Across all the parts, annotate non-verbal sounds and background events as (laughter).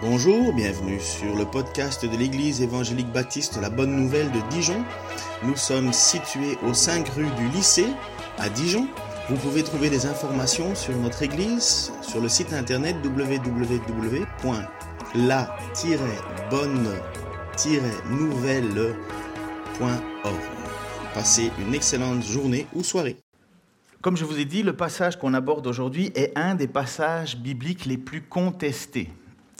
Bonjour, bienvenue sur le podcast de l'Église évangélique baptiste La Bonne Nouvelle de Dijon. Nous sommes situés aux 5 rues du lycée à Dijon. Vous pouvez trouver des informations sur notre Église sur le site internet www.la-bonne-nouvelle.org. Passez une excellente journée ou soirée. Comme je vous ai dit, le passage qu'on aborde aujourd'hui est un des passages bibliques les plus contestés.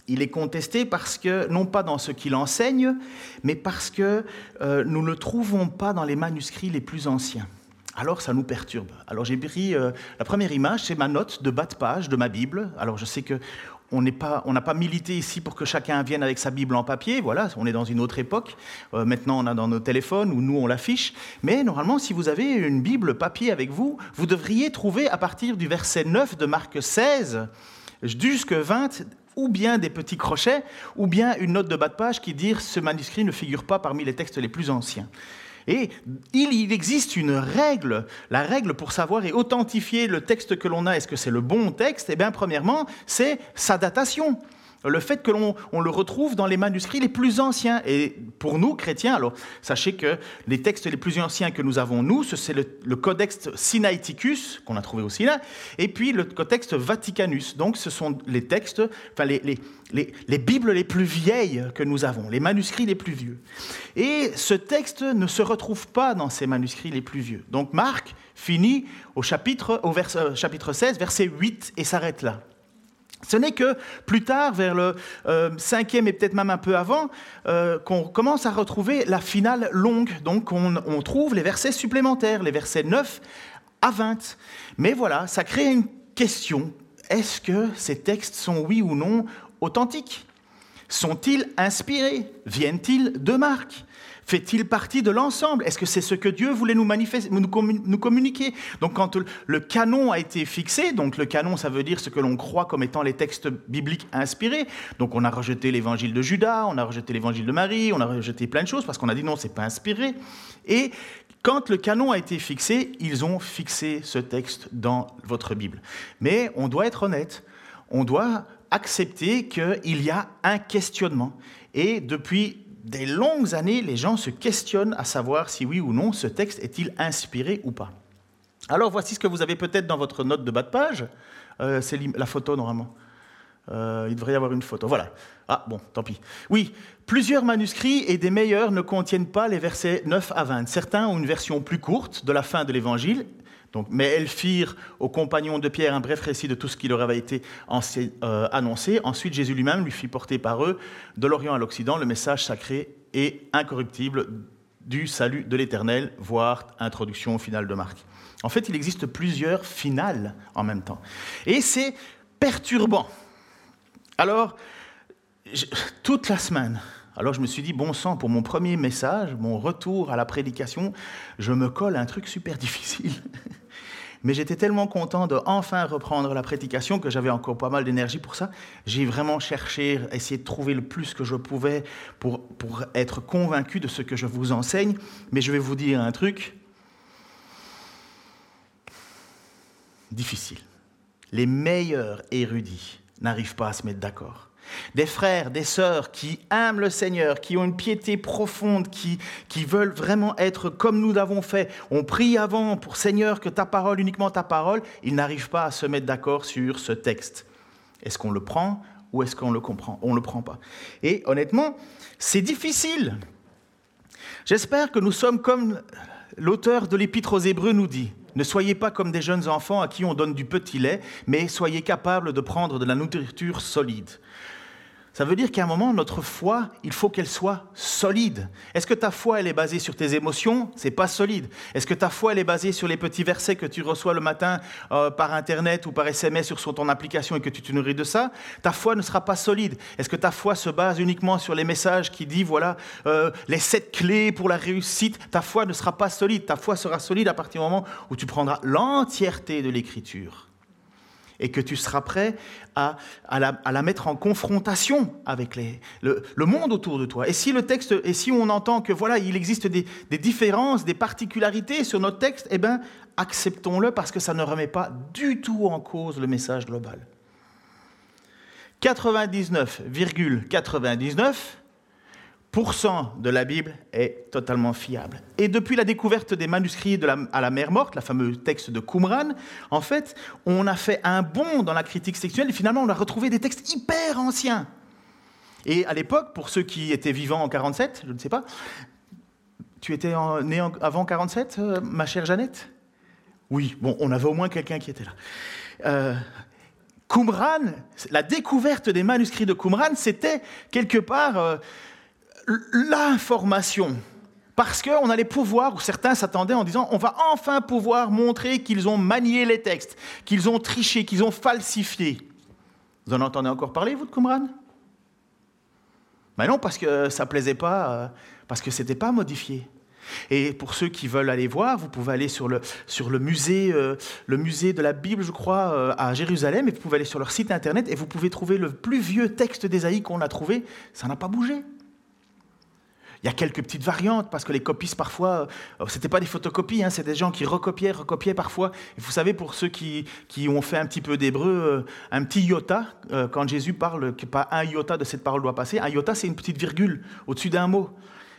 Il est contesté parce que, non pas dans ce qu'il enseigne, mais parce que euh, nous ne trouvons pas dans les manuscrits les plus anciens. Alors ça nous perturbe. Alors j'ai pris euh, la première image, c'est ma note de bas de page de ma Bible. Alors je sais que on n'a pas, milité ici pour que chacun vienne avec sa Bible en papier. Voilà, on est dans une autre époque. Euh, maintenant, on a dans nos téléphones où nous, on l'affiche. Mais normalement, si vous avez une Bible papier avec vous, vous devriez trouver à partir du verset 9 de Marc 16 jusque 20 ou bien des petits crochets, ou bien une note de bas de page qui dit ce manuscrit ne figure pas parmi les textes les plus anciens. Et il existe une règle. La règle pour savoir et authentifier le texte que l'on a, est-ce que c'est le bon texte? Eh bien, premièrement, c'est sa datation le fait que l'on le retrouve dans les manuscrits les plus anciens. Et pour nous, chrétiens, alors sachez que les textes les plus anciens que nous avons, nous, c'est le, Codex Sinaiticus, qu'on a trouvé aussi là, et puis le Codex Vaticanus. Donc ce sont les textes, enfin les, les, les Bibles les plus vieilles que nous avons, les manuscrits les plus vieux. Et ce texte ne se retrouve pas dans ces manuscrits les plus vieux. Donc Marc finit au chapitre, au vers, euh, chapitre 16, verset 8, et s'arrête là. Ce n'est que plus tard, vers le euh, cinquième et peut-être même un peu avant, euh, qu'on commence à retrouver la finale longue. Donc on, on, trouve les versets supplémentaires, les versets 9 à 20. Mais voilà, ça crée une question. Est-ce que ces textes sont, oui ou non, authentiques? Sont-ils inspirés? Viennent-ils de Marc? Fait-il partie de l'ensemble? Est-ce que c'est ce que Dieu voulait nous, communiquer? Donc quand le canon a été fixé, donc le canon ça veut dire ce que l'on croit comme étant les textes bibliques inspirés, donc on a rejeté l'évangile de Judas, on a rejeté l'évangile de Marie, on a rejeté plein de choses parce qu'on a dit non, c'est pas inspiré. Et quand le canon a été fixé, ils ont fixé ce texte dans votre Bible. Mais on doit être honnête, on doit accepter qu'il y a un questionnement. Et depuis des longues années, les gens se questionnent à savoir si oui ou non ce texte est-il inspiré ou pas. Alors voici ce que vous avez peut-être dans votre note de bas de page. Euh, c'est la photo normalement. Euh, il devrait y avoir une photo. Voilà. Ah bon, tant pis. Oui, plusieurs manuscrits et des meilleurs ne contiennent pas les versets 9 à 20. Certains ont une version plus courte de la fin de l'évangile mais elles firent aux compagnons de Pierre un bref récit de tout ce qui leur avait été euh, annoncé. Ensuite, Jésus lui-même lui fit porter par eux, de l'Orient à l'Occident, le message sacré et incorruptible du salut de l'Éternel, voire introduction finale de Marc. En fait, il existe plusieurs finales en même temps. Et c'est perturbant. Alors, toute la semaine, alors je me suis dit, bon sang, pour mon premier message, mon retour à la prédication, je me colle un truc super (laughs) difficile. Mais j'étais tellement content de enfin reprendre la prédication que j'avais encore pas mal d'énergie pour ça. J'ai vraiment cherché, essayé de trouver le plus que je pouvais pour, pour être convaincu de ce que je vous enseigne. Mais je vais vous dire un truc difficile. Les meilleurs érudits n'arrivent pas à se mettre d'accord des frères, des sœurs qui aiment le Seigneur, qui ont une piété profonde, qui, veulent vraiment être comme nous l'avons fait. On prie avant pour Seigneur que ta parole, uniquement ta parole, ils n'arrivent pas à se mettre d'accord sur ce texte. Est-ce qu'on le prend ou est-ce qu'on le comprend? On ne le prend pas. Et honnêtement, c'est difficile. J'espère que nous sommes comme l'auteur de l'Épître aux Hébreux nous dit. Ne soyez pas comme des jeunes enfants à qui on donne du petit lait, mais soyez capables de prendre de la nourriture solide. Ça veut dire qu'à un moment, notre foi, il faut qu'elle soit solide. Est-ce que ta foi, elle est basée sur tes émotions? C'est pas solide. Est-ce que ta foi, elle est basée sur les petits versets que tu reçois le matin euh, par Internet ou par SMS sur ton application et que tu te nourris de ça? Ta foi ne sera pas solide. Est-ce que ta foi se base uniquement sur les messages qui disent, voilà, euh, les sept clés pour la réussite? Ta foi ne sera pas solide. Ta foi sera solide à partir du moment où tu prendras l'entièreté de l'Écriture et que tu seras prêt à, la, mettre en confrontation avec le, monde autour de toi. Et si le texte, et si on entend que voilà, il existe des, différences, des particularités sur notre texte, eh bien, acceptons-le parce que ça ne remet pas du tout en cause le message global. 99,99% de la Bible est totalement fiable. Et depuis la découverte des manuscrits à la mer morte, la fameuse texte de Qumran, en fait, on a fait un bond dans la critique sexuelle et finalement on a retrouvé des textes hyper anciens. Et à l'époque, pour ceux qui étaient vivants en 47, je ne sais pas, tu étais né avant 47, euh, ma chère Jeannette? Oui, bon, on avait au moins quelqu'un qui était là. Euh, Qumran, la découverte des manuscrits de Qumran, c'était quelque part euh, l'information. Parce qu'on allait pouvoir, ou certains s'attendaient en disant, on va enfin pouvoir montrer qu'ils ont manié les textes, qu'ils ont triché, qu'ils ont falsifié. Vous en entendez encore parler, vous, de Qumran? Mais non, parce que ça ne plaisait pas, euh, parce que ce n'était pas modifié. Et pour ceux qui veulent aller voir, vous pouvez aller sur le, sur le, musée, euh, le musée de la Bible, je crois, euh, à Jérusalem, et vous pouvez aller sur leur site internet et vous pouvez trouver le plus vieux texte d'Ésaïe qu'on a trouvé. Ça n'a pas bougé. Il y a quelques petites variantes parce que les copistes parfois, euh, ce n'étaient pas des photocopies, hein, c'est des gens qui recopiaient, recopiaient parfois. Et vous savez, pour ceux qui, qui ont fait un petit peu d'hébreu, un petit iota, quand Jésus parle que pas un iota de cette parole doit passer, un iota c'est une petite virgule au-dessus d'un mot.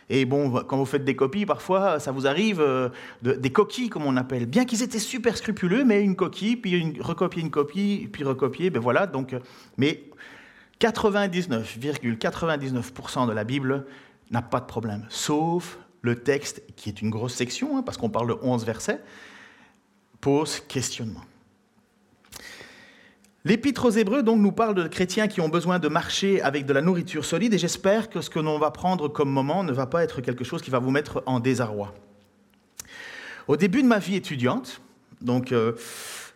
Et bon, quand vous faites des copies, parfois, ça vous arrive euh, des coquilles, comme on appelle. Bien qu'ils étaient super scrupuleux, mais une coquille, puis une, recopier une copie, puis recopier, ben voilà. Donc, euh, mais 99,99% de la Bible n'a pas de problème, sauf le texte, qui est une grosse section, hein, parce qu'on parle de 11 versets, pose questionnement. L'Épître aux Hébreux donc nous parle de chrétiens qui ont besoin de marcher avec de la nourriture solide et j'espère que ce que l'on va prendre comme moment ne va pas être quelque chose qui va vous mettre en désarroi. Au début de ma vie étudiante, donc, euh,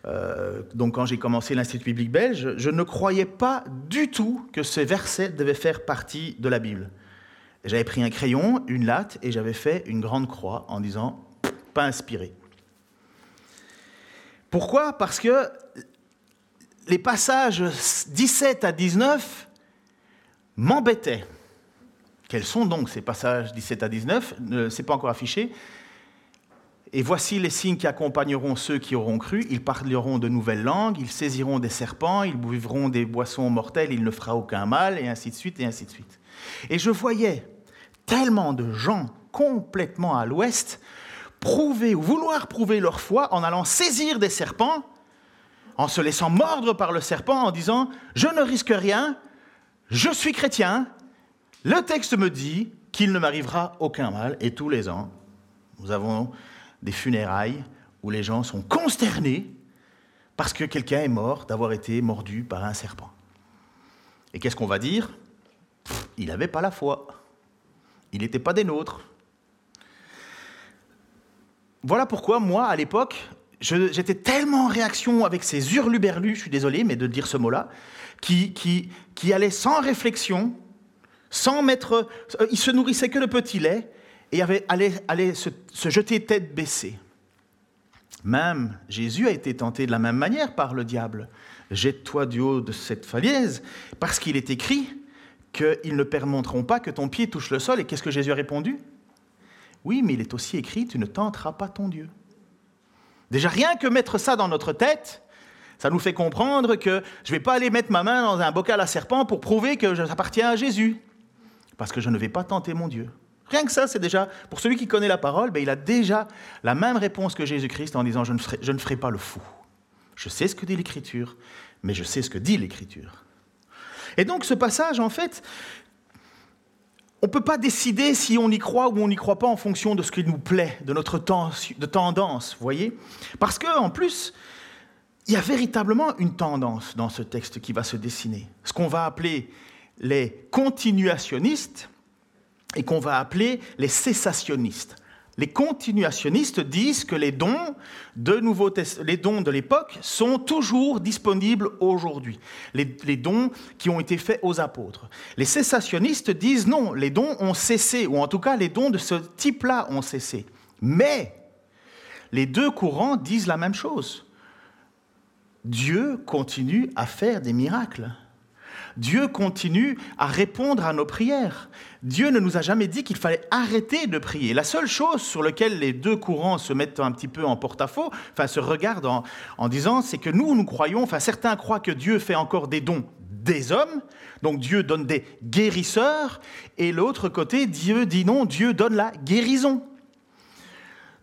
euh, donc quand j'ai commencé l'Institut biblique belge, je ne croyais pas du tout que ces versets devaient faire partie de la Bible. J'avais pris un crayon, une latte et j'avais fait une grande croix en disant pas inspiré. Pourquoi? Parce que les passages 17 à 19 m'embêtaient. Quels sont donc ces passages 17 à 19 Ce n'est pas encore affiché. Et voici les signes qui accompagneront ceux qui auront cru. Ils parleront de nouvelles langues, ils saisiront des serpents, ils buvront des boissons mortelles, il ne fera aucun mal, et ainsi de suite, et ainsi de suite. Et je voyais tellement de gens complètement à l'ouest prouver ou vouloir prouver leur foi en allant saisir des serpents en se laissant mordre par le serpent en disant ⁇ Je ne risque rien, je suis chrétien, le texte me dit qu'il ne m'arrivera aucun mal, ⁇ et tous les ans, nous avons des funérailles où les gens sont consternés parce que quelqu'un est mort d'avoir été mordu par un serpent. Et qu'est-ce qu'on va dire? Il n'avait pas la foi. Il n'était pas des nôtres. Voilà pourquoi moi, à l'époque, j'étais tellement en réaction avec ces hurluberlus, je suis désolé, mais de dire ce mot-là, qui, qui, allaient sans réflexion, sans mettre. Ils se nourrissaient que de petit lait et allaient, se, se jeter tête baissée. Même Jésus a été tenté de la même manière par le diable. Jette-toi du haut de cette falaise, parce qu'il est écrit qu'ils ne permettront pas que ton pied touche le sol. Et qu'est-ce que Jésus a répondu? Oui, mais il est aussi écrit, tu ne tenteras pas ton Dieu. Déjà, rien que mettre ça dans notre tête, ça nous fait comprendre que je ne vais pas aller mettre ma main dans un bocal à serpent pour prouver que j'appartiens à Jésus, parce que je ne vais pas tenter mon Dieu. Rien que ça, c'est déjà, pour celui qui connaît la parole, ben, il a déjà la même réponse que Jésus-Christ en disant je ne, ferai, je ne ferai pas le fou. Je sais ce que dit l'Écriture, mais je sais ce que dit l'Écriture. Et donc ce passage, en fait, on ne peut pas décider si on y croit ou on n'y croit pas en fonction de ce qui nous plaît, de notre tendance, voyez? Parce qu'en plus, il y a véritablement une tendance dans ce texte qui va se dessiner. Ce qu'on va appeler les continuationnistes et qu'on va appeler les cessationnistes. Les continuationnistes disent que les dons de, les l'époque sont toujours disponibles aujourd'hui, les, dons qui ont été faits aux apôtres. Les cessationnistes disent non, les dons ont cessé, ou en tout cas les dons de ce type-là ont cessé. Mais les deux courants disent la même chose. Dieu continue à faire des miracles. Dieu continue à répondre à nos prières. Dieu ne nous a jamais dit qu'il fallait arrêter de prier. La seule chose sur laquelle les deux courants se mettent un petit peu en porte-à-faux, enfin se regardent en, disant, c'est que nous, nous croyons, enfin certains croient que Dieu fait encore des dons des hommes. Donc Dieu donne des guérisseurs. Et l'autre côté, Dieu dit non, Dieu donne la guérison.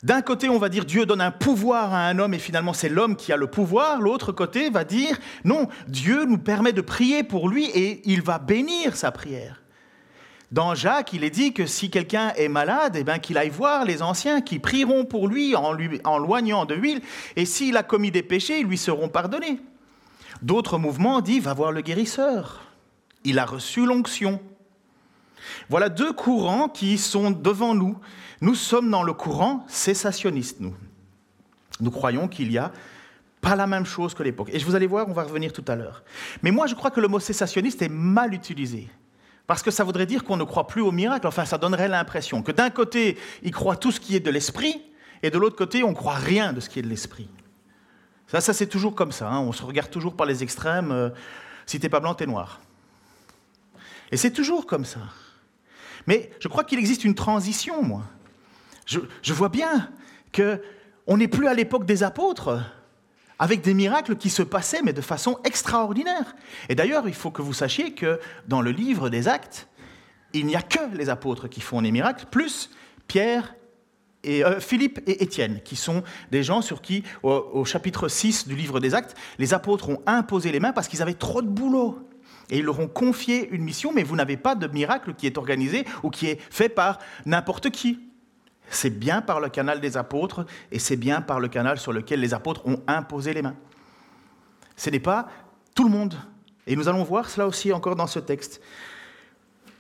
D'un côté, on va dire Dieu donne un pouvoir à un homme et finalement c'est l'homme qui a le pouvoir. L'autre côté va dire non, Dieu nous permet de prier pour lui et il va bénir sa prière. Dans Jacques, il est dit que si quelqu'un est malade, eh bien, qu'il aille voir les anciens qui prieront pour lui en, lui en loignant de huile, et s'il a commis des péchés, ils lui seront pardonnés. D'autres mouvements disent va voir le guérisseur. Il a reçu l'onction. Voilà deux courants qui sont devant nous. Nous sommes dans le courant cessationniste, nous. Nous croyons qu'il y a pas la même chose que l'époque. Et vous allez voir, on va revenir tout à l'heure. Mais moi, je crois que le mot cessationniste est mal utilisé. Parce que ça voudrait dire qu'on ne croit plus au miracle. Enfin, ça donnerait l'impression que d'un côté, il croit tout ce qui est de l'esprit, et de l'autre côté, on ne croit rien de ce qui est de l'esprit. Ça, ça c'est toujours comme ça. Hein. On se regarde toujours par les extrêmes. Euh, si t'es pas blanc, t'es noir. Et c'est toujours comme ça. Mais je crois qu'il existe une transition, moi. Je, vois bien qu'on n'est plus à l'époque des apôtres avec des miracles qui se passaient, mais de façon extraordinaire. Et d'ailleurs, il faut que vous sachiez que dans le livre des actes, il n'y a que les apôtres qui font des miracles, plus Pierre et euh, Philippe et Étienne, qui sont des gens sur qui, au, chapitre 6 du livre des actes, les apôtres ont imposé les mains parce qu'ils avaient trop de boulot. Et ils leur ont confié une mission, mais vous n'avez pas de miracle qui est organisé ou qui est fait par n'importe qui. C'est bien par le canal des apôtres et c'est bien par le canal sur lequel les apôtres ont imposé les mains. Ce n'est pas tout le monde. Et nous allons voir cela aussi encore dans ce texte.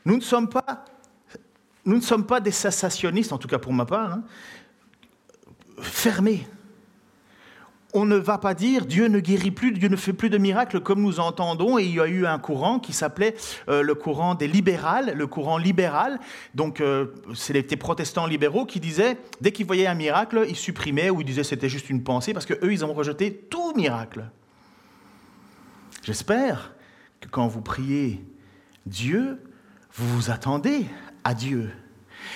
Nous ne sommes pas, nous ne sommes pas des sensationnistes, en tout cas pour ma part, hein, fermés on ne va pas dire Dieu ne guérit plus, Dieu ne fait plus de miracles comme nous entendons. Et il y a eu un courant qui s'appelait euh, le courant des libérales, le courant libéral. Donc, euh, c'est les protestants libéraux qui disaient, dès qu'ils voyaient un miracle, ils supprimaient ou ils disaient c'était juste une pensée parce qu'eux, ils ont rejeté tout miracle. J'espère que quand vous priez Dieu, vous vous attendez à Dieu.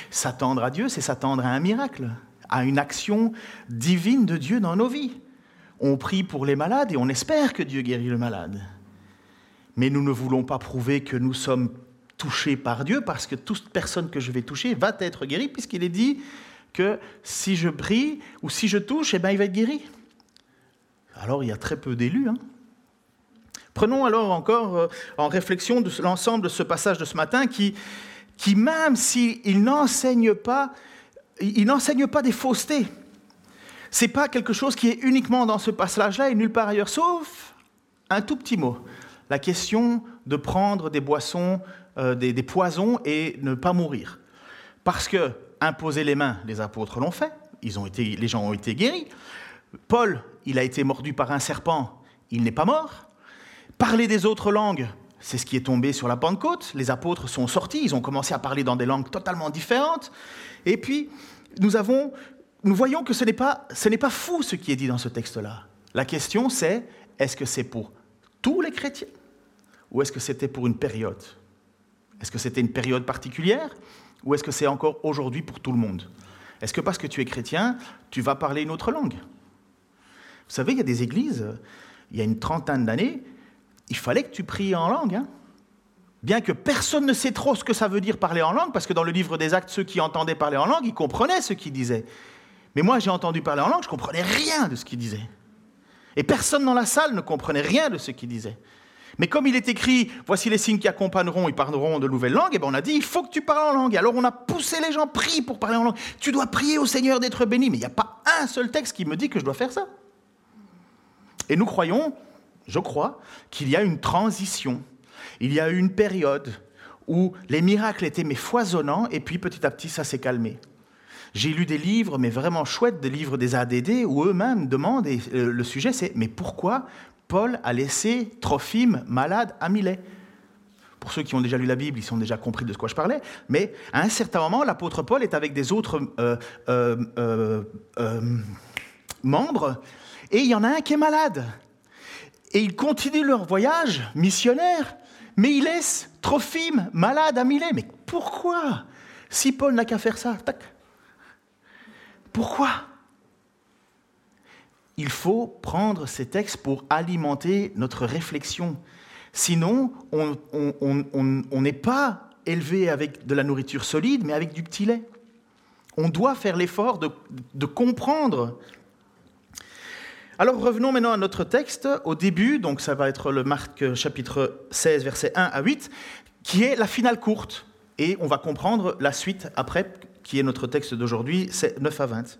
S'attendre à Dieu, c'est s'attendre à un miracle, à une action divine de Dieu dans nos vies. On prie pour les malades et on espère que Dieu guérit le malade. Mais nous ne voulons pas prouver que nous sommes touchés par Dieu parce que toute personne que je vais toucher va être guérie puisqu'il est dit que si je prie ou si je touche, eh ben, il va être guéri. Alors il y a très peu d'élus. Hein. Prenons alors encore euh, en réflexion l'ensemble de ce passage de ce matin qui, qui même s'il n'enseigne pas, il n'enseigne pas des faussetés n'est pas quelque chose qui est uniquement dans ce passage-là et nulle part ailleurs, sauf un tout petit mot. La question de prendre des boissons, euh, des, poisons et ne pas mourir. Parce que imposer les mains, les apôtres l'ont fait, ils ont été, les gens ont été guéris. Paul, il a été mordu par un serpent, il n'est pas mort. Parler des autres langues, c'est ce qui est tombé sur la Pentecôte. Les apôtres sont sortis, ils ont commencé à parler dans des langues totalement différentes. Et puis, nous avons nous voyons que ce n'est pas, pas fou ce qui est dit dans ce texte-là. La question c'est, est-ce que c'est pour tous les chrétiens ou est-ce que c'était pour une période? Est-ce que c'était une période particulière ou est-ce que c'est encore aujourd'hui pour tout le monde? Est-ce que parce que tu es chrétien, tu vas parler une autre langue? Vous savez, il y a des églises, il y a une trentaine d'années, il fallait que tu pries en langue. Hein. Bien que personne ne sait trop ce que ça veut dire parler en langue, parce que dans le livre des actes, ceux qui entendaient parler en langue, ils comprenaient ce qu'ils disaient. Mais moi, j'ai entendu parler en langue, je ne comprenais rien de ce qu'il disait. Et personne dans la salle ne comprenait rien de ce qu'il disait. Mais comme il est écrit, voici les signes qui accompagneront, ils parleront de nouvelles langues, et bien on a dit, il faut que tu parles en langue. Et alors on a poussé les gens, prie pour parler en langue. Tu dois prier au Seigneur d'être béni. Mais il n'y a pas un seul texte qui me dit que je dois faire ça. Et nous croyons, je crois, qu'il y a une transition. Il y a eu une période où les miracles étaient mais foisonnants, et puis petit à petit ça s'est calmé. J'ai lu des livres, mais vraiment chouettes, des livres des ADD, où eux-mêmes demandent, et euh, le sujet c'est, mais pourquoi Paul a laissé Trophime malade à Milet? Pour ceux qui ont déjà lu la Bible, ils ont déjà compris de quoi je parlais, mais à un certain moment, l'apôtre Paul est avec des autres euh, euh, membres, et il y en a un qui est malade. Et ils continuent leur voyage missionnaire, mais ils laissent Trophime malade à Milet. Mais pourquoi? Si Paul n'a qu'à faire ça, tac, pourquoi? Il faut prendre ces textes pour alimenter notre réflexion. Sinon, on n'est pas élevé avec de la nourriture solide, mais avec du petit lait. On doit faire l'effort de, comprendre. Alors revenons maintenant à notre texte, au début, donc ça va être le Marc chapitre 16, versets 1 à 8, qui est la finale courte. Et on va comprendre la suite après, qui est notre texte d'aujourd'hui, 9 à 20.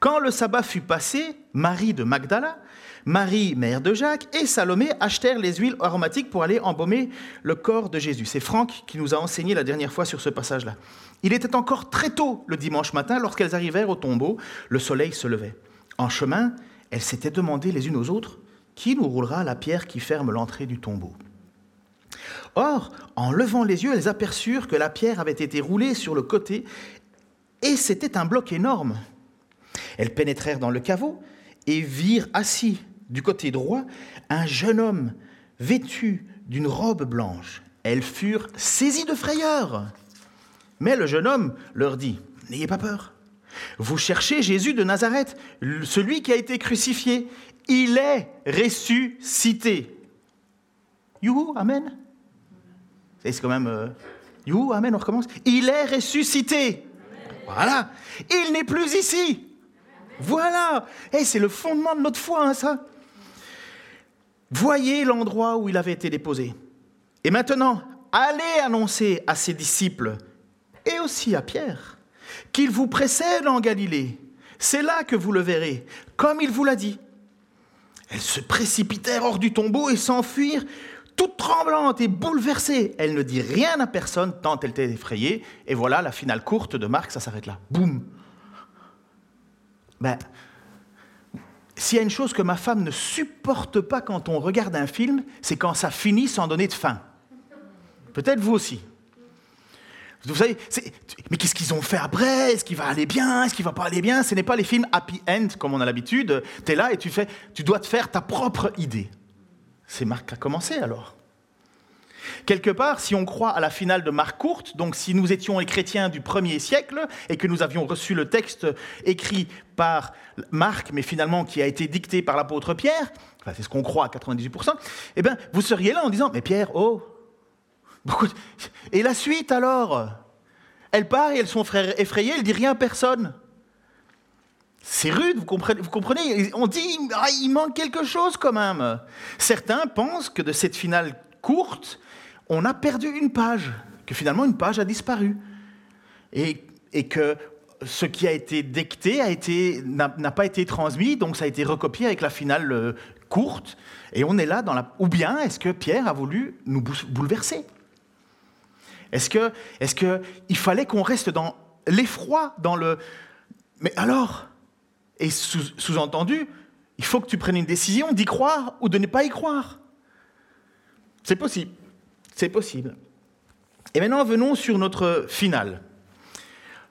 Quand le sabbat fut passé, Marie de Magdala, Marie, mère de Jacques, et Salomé achetèrent les huiles aromatiques pour aller embaumer le corps de Jésus. C'est Franck qui nous a enseigné la dernière fois sur ce passage-là. Il était encore très tôt le dimanche matin lorsqu'elles arrivèrent au tombeau. Le soleil se levait. En chemin, elles s'étaient demandé les unes aux autres Qui nous roulera la pierre qui ferme l'entrée du tombeau? Or, en levant les yeux, elles aperçurent que la pierre avait été roulée sur le côté, et c'était un bloc énorme. Elles pénétrèrent dans le caveau et virent assis du côté droit un jeune homme vêtu d'une robe blanche. Elles furent saisies de frayeur. Mais le jeune homme leur dit, N'ayez pas peur. Vous cherchez Jésus de Nazareth, celui qui a été crucifié. Il est ressuscité. Youhou, Amen. C'est quand même... Euh, youhou, Amen, on recommence. Il est ressuscité. Voilà. Il n'est plus ici. Voilà. Et c'est le fondement de notre foi, hein, ça. Voyez l'endroit où il avait été déposé. Et maintenant, allez annoncer à ses disciples et aussi à Pierre qu'il vous précède en Galilée. C'est là que vous le verrez, comme il vous l'a dit. Elles se précipitèrent hors du tombeau et s'enfuirent, toutes tremblantes et bouleversées. Elle ne dit rien à personne tant elle était effrayée. Et voilà la finale courte de Marc, ça s'arrête là. Boum ben, s'il y a une chose que ma femme ne supporte pas quand on regarde un film, c'est quand ça finit sans donner de fin. Peut-être vous aussi. Vous savez, mais qu'est-ce qu'ils ont fait après? Est-ce qu'il va aller bien? Est-ce qu'il va pas aller bien? Ce n'est pas les films happy end comme on a l'habitude. Tu es là et tu fais, tu dois te faire ta propre idée. C'est Marc qui a commencé alors. Quelque part, si on croit à la finale de Marc Courte, donc si nous étions les chrétiens du premier siècle et que nous avions reçu le texte écrit par Marc, mais finalement qui a été dicté par l'apôtre Pierre, c'est ce qu'on croit à 98%, eh bien, vous seriez là en disant, mais Pierre, oh, et la suite alors? Elle part et elles sont effrayées, elle dit rien à personne. C'est rude, vous comprenez, On dit, ah, il manque quelque chose quand même. Certains pensent que de cette finale courte, on a perdu une page, que finalement une page a disparu. Et, que ce qui a été dicté n'a pas été transmis, donc ça a été recopié avec la finale euh, courte. Et on est là dans la. Ou bien est-ce que Pierre a voulu nous bouleverser? Est-ce que, est-ce que fallait qu'on reste dans l'effroi, dans le. Mais alors Et sous-entendu, il faut que tu prennes une décision d'y croire ou de ne pas y croire. C'est possible. C'est possible. Et maintenant, venons sur notre finale.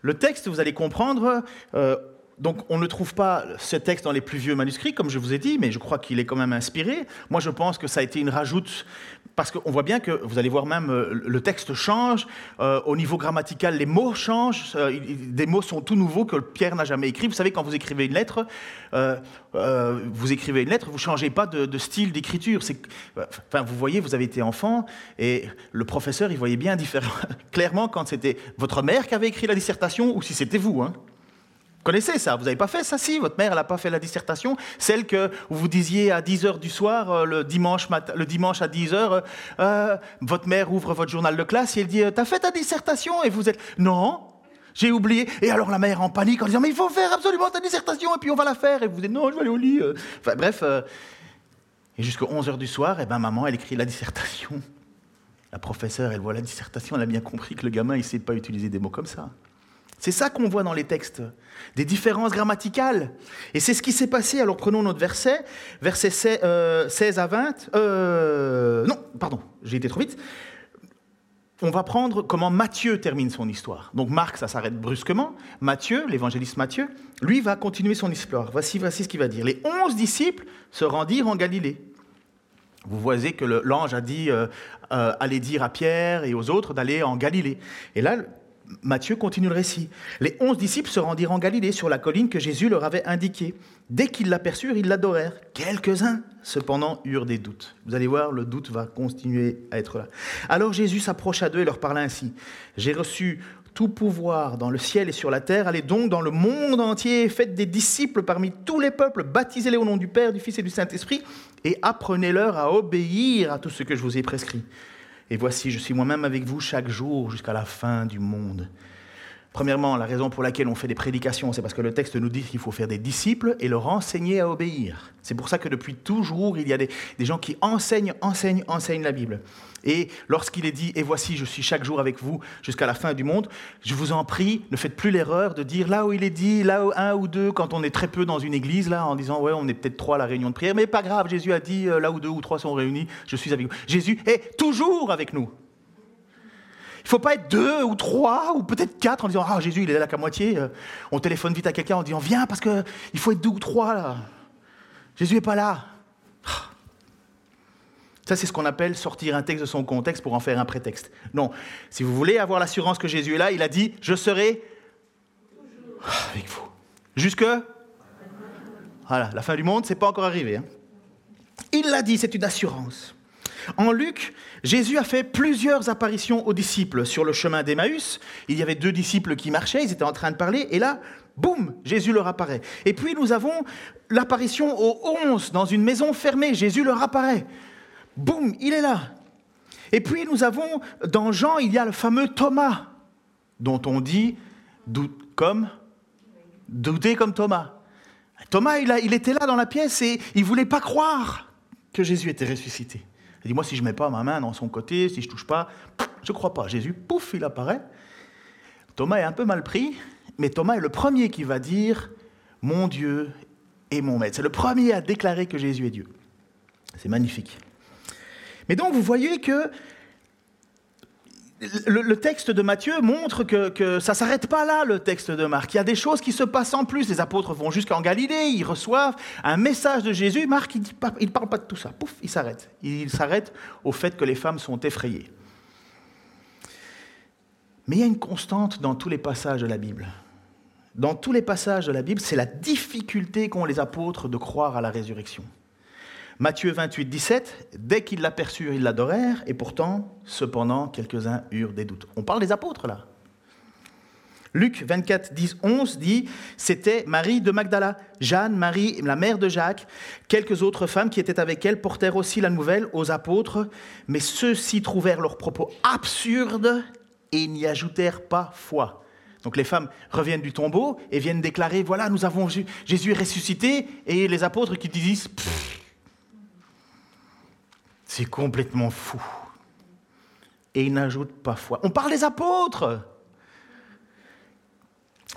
Le texte, vous allez comprendre, euh, donc on ne trouve pas ce texte dans les plus vieux manuscrits, comme je vous ai dit, mais je crois qu'il est quand même inspiré. Moi, je pense que ça a été une rajoute, parce qu'on voit bien que, vous allez voir même, euh, le texte change, euh, au niveau grammatical, les mots changent, euh, des mots sont tout nouveaux que Pierre n'a jamais écrits. Vous savez, quand vous écrivez une lettre, vous écrivez une lettre, vous ne changez pas de, style d'écriture. Enfin, vous voyez, vous avez été enfant, et le professeur, il voyait bien (laughs) clairement quand c'était votre mère qui avait écrit la dissertation ou si c'était vous. Hein connaissez ça, vous n'avez pas fait ça? Si, votre mère n'a pas fait la dissertation, celle que vous disiez à 10h du soir, euh, le dimanche, à 10h, euh, euh, votre mère ouvre votre journal de classe et elle dit T'as fait ta dissertation? Et vous êtes Non, j'ai oublié. Et alors la mère en panique en disant Mais il faut faire absolument ta dissertation et puis on va la faire. Et vous dites Non, je vais aller au lit. Enfin bref. et jusqu'à 11h du soir, et eh ben, maman, elle écrit la dissertation. La professeure, elle voit la dissertation, elle a bien compris que le gamin, il ne sait pas utiliser des mots comme ça. C'est ça qu'on voit dans les textes, des différences grammaticales. Et c'est ce qui s'est passé. Alors prenons notre verset, verset 16 euh, à 20. Euh, non, pardon, j'ai été trop vite. On va prendre comment Matthieu termine son histoire. Donc Marc, ça s'arrête brusquement. Matthieu, l'évangéliste Matthieu, lui va continuer son histoire. Voici, voici ce qu'il va dire. Les onze disciples se rendirent en Galilée. Vous voyez que l'ange a dit euh, allez dire à Pierre et aux autres d'aller en Galilée. Et là, Matthieu continue le récit. Les onze disciples se rendirent en Galilée sur la colline que Jésus leur avait indiquée. Dès qu'ils l'aperçurent, ils l'adorèrent. Quelques-uns, cependant, eurent des doutes. Vous allez voir, le doute va continuer à être là. Alors Jésus s'approcha d'eux et leur parla ainsi. J'ai reçu tout pouvoir dans le ciel et sur la terre. Allez donc dans le monde entier, faites des disciples parmi tous les peuples, baptisez-les au nom du Père, du Fils et du Saint-Esprit, et apprenez-leur à obéir à tout ce que je vous ai prescrit. Et voici, je suis moi-même avec vous chaque jour jusqu'à la fin du monde. Premièrement, la raison pour laquelle on fait des prédications, c'est parce que le texte nous dit qu'il faut faire des disciples et leur enseigner à obéir. C'est pour ça que depuis toujours, il y a des, gens qui enseignent, enseignent, enseignent la Bible. Et lorsqu'il est dit, et voici, je suis chaque jour avec vous jusqu'à la fin du monde, je vous en prie, ne faites plus l'erreur de dire là où il est dit, là où un ou deux, quand on est très peu dans une église, là, en disant, ouais, on est peut-être trois à la réunion de prière, mais pas grave, Jésus a dit, euh, là où deux ou trois sont réunis, je suis avec vous. Jésus est toujours avec nous. Il ne faut pas être deux ou trois ou peut-être quatre en disant Ah, Jésus, il est là qu'à moitié. Euh, on téléphone vite à quelqu'un en disant Viens parce qu'il faut être deux ou trois là. Jésus n'est pas là. Ah. Ça, c'est ce qu'on appelle sortir un texte de son contexte pour en faire un prétexte. Non, si vous voulez avoir l'assurance que Jésus est là, il a dit Je serai avec vous. Jusque Voilà, la fin du monde, c'est pas encore arrivé. Hein. Il l'a dit, c'est une assurance. En Luc, Jésus a fait plusieurs apparitions aux disciples sur le chemin d'Emmaüs. Il y avait deux disciples qui marchaient, ils étaient en train de parler, et là, boum, Jésus leur apparaît. Et puis nous avons l'apparition aux onze dans une maison fermée, Jésus leur apparaît. Boum, il est là. Et puis nous avons, dans Jean, il y a le fameux Thomas, dont on dit comme douter comme Thomas. Thomas, il, il était là dans la pièce et il ne voulait pas croire que Jésus était ressuscité. Il dit, moi, si je mets pas ma main dans son côté, si je touche pas, je crois pas. Jésus, pouf, il apparaît. Thomas est un peu mal pris, mais Thomas est le premier qui va dire, mon Dieu est mon maître. C'est le premier à déclarer que Jésus est Dieu. C'est magnifique. Mais donc, vous voyez que le, texte de Matthieu montre que, ça ne s'arrête pas là, le texte de Marc. Il y a des choses qui se passent en plus. Les apôtres vont jusqu'en Galilée, ils reçoivent un message de Jésus. Marc, il ne parle pas de tout ça. Pouf, il s'arrête. Il s'arrête au fait que les femmes sont effrayées. Mais il y a une constante dans tous les passages de la Bible. Dans tous les passages de la Bible, c'est la difficulté qu'ont les apôtres de croire à la résurrection. Matthieu 28, 17, dès qu'ils l'aperçurent, ils l'adorèrent, et pourtant, cependant, quelques-uns eurent des doutes. On parle des apôtres là. Luc 24, 10, 11 dit, c'était Marie de Magdala, Jeanne, Marie, la mère de Jacques, quelques autres femmes qui étaient avec elle portèrent aussi la nouvelle aux apôtres, mais ceux-ci trouvèrent leurs propos absurdes et n'y ajoutèrent pas foi. Donc les femmes reviennent du tombeau et viennent déclarer, voilà, nous avons Jésus ressuscité, et les apôtres qui disent, c'est complètement fou. Et il n'ajoute pas foi. On parle des apôtres.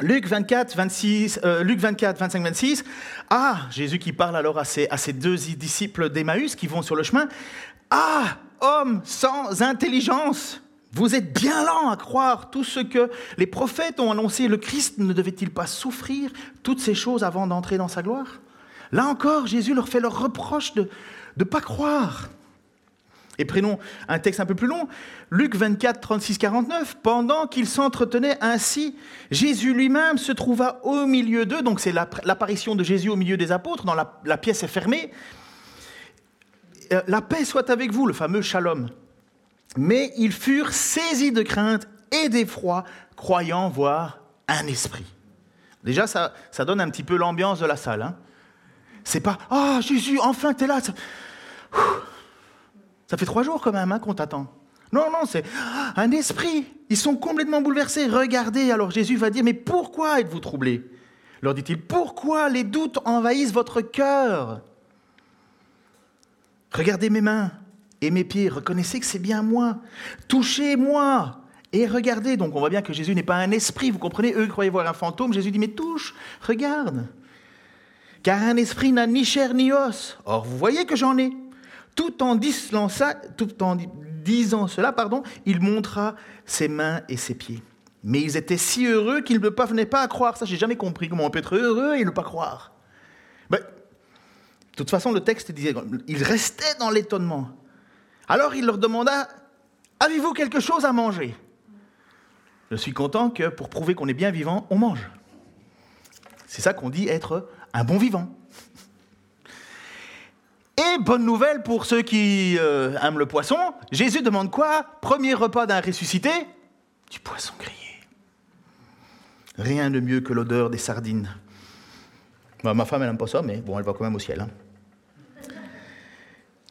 Luc 24, 26, euh, Luc 24, 25, 26. Ah, Jésus qui parle alors à ses, à ses deux disciples d'Emmaüs qui vont sur le chemin. Ah, homme sans intelligence, vous êtes bien lents à croire tout ce que les prophètes ont annoncé. Le Christ ne devait-il pas souffrir toutes ces choses avant d'entrer dans sa gloire? Là encore, Jésus leur fait leur reproche de ne pas croire. Et prenons un texte un peu plus long, Luc 24, 36, 49. Pendant qu'ils s'entretenaient ainsi, Jésus lui-même se trouva au milieu d'eux. Donc c'est l'apparition de Jésus au milieu des apôtres, dans la, pièce est fermée. Euh, la paix soit avec vous, le fameux shalom. Mais ils furent saisis de crainte et d'effroi, croyant voir un esprit. Déjà, ça, ça donne un petit peu l'ambiance de la salle. Hein. C'est pas Ah, Jésus, enfin, t'es là. Ça fait trois jours quand même hein, qu'on t'attend. Non, non, c'est un esprit. Ils sont complètement bouleversés. Regardez, alors Jésus va dire, mais pourquoi êtes-vous troublés? Leur dit-il, pourquoi les doutes envahissent votre cœur? Regardez mes mains et mes pieds, reconnaissez que c'est bien moi. Touchez-moi et regardez. Donc on voit bien que Jésus n'est pas un esprit, vous comprenez? Eux croyaient voir un fantôme. Jésus dit, mais touche, regarde. Car un esprit n'a ni chair ni os. Or, vous voyez que j'en ai. Tout en, disant, cela, pardon, il montra ses mains et ses pieds. Mais ils étaient si heureux qu'ils ne parvenaient pas à croire. Ça, j'ai jamais compris comment on peut être heureux et ne pas croire. De toute façon, le texte disait, ils restaient dans l'étonnement. Alors il leur demanda, avez-vous quelque chose à manger? Je suis content que pour prouver qu'on est bien vivant, on mange. C'est ça qu'on dit être un bon vivant. Et bonne nouvelle pour ceux qui euh, aiment le poisson, Jésus demande quoi? Premier repas d'un ressuscité? Du poisson grillé. Rien de mieux que l'odeur des sardines. Bah, ma femme, elle n'aime pas ça, mais bon, elle va quand même au ciel. Hein.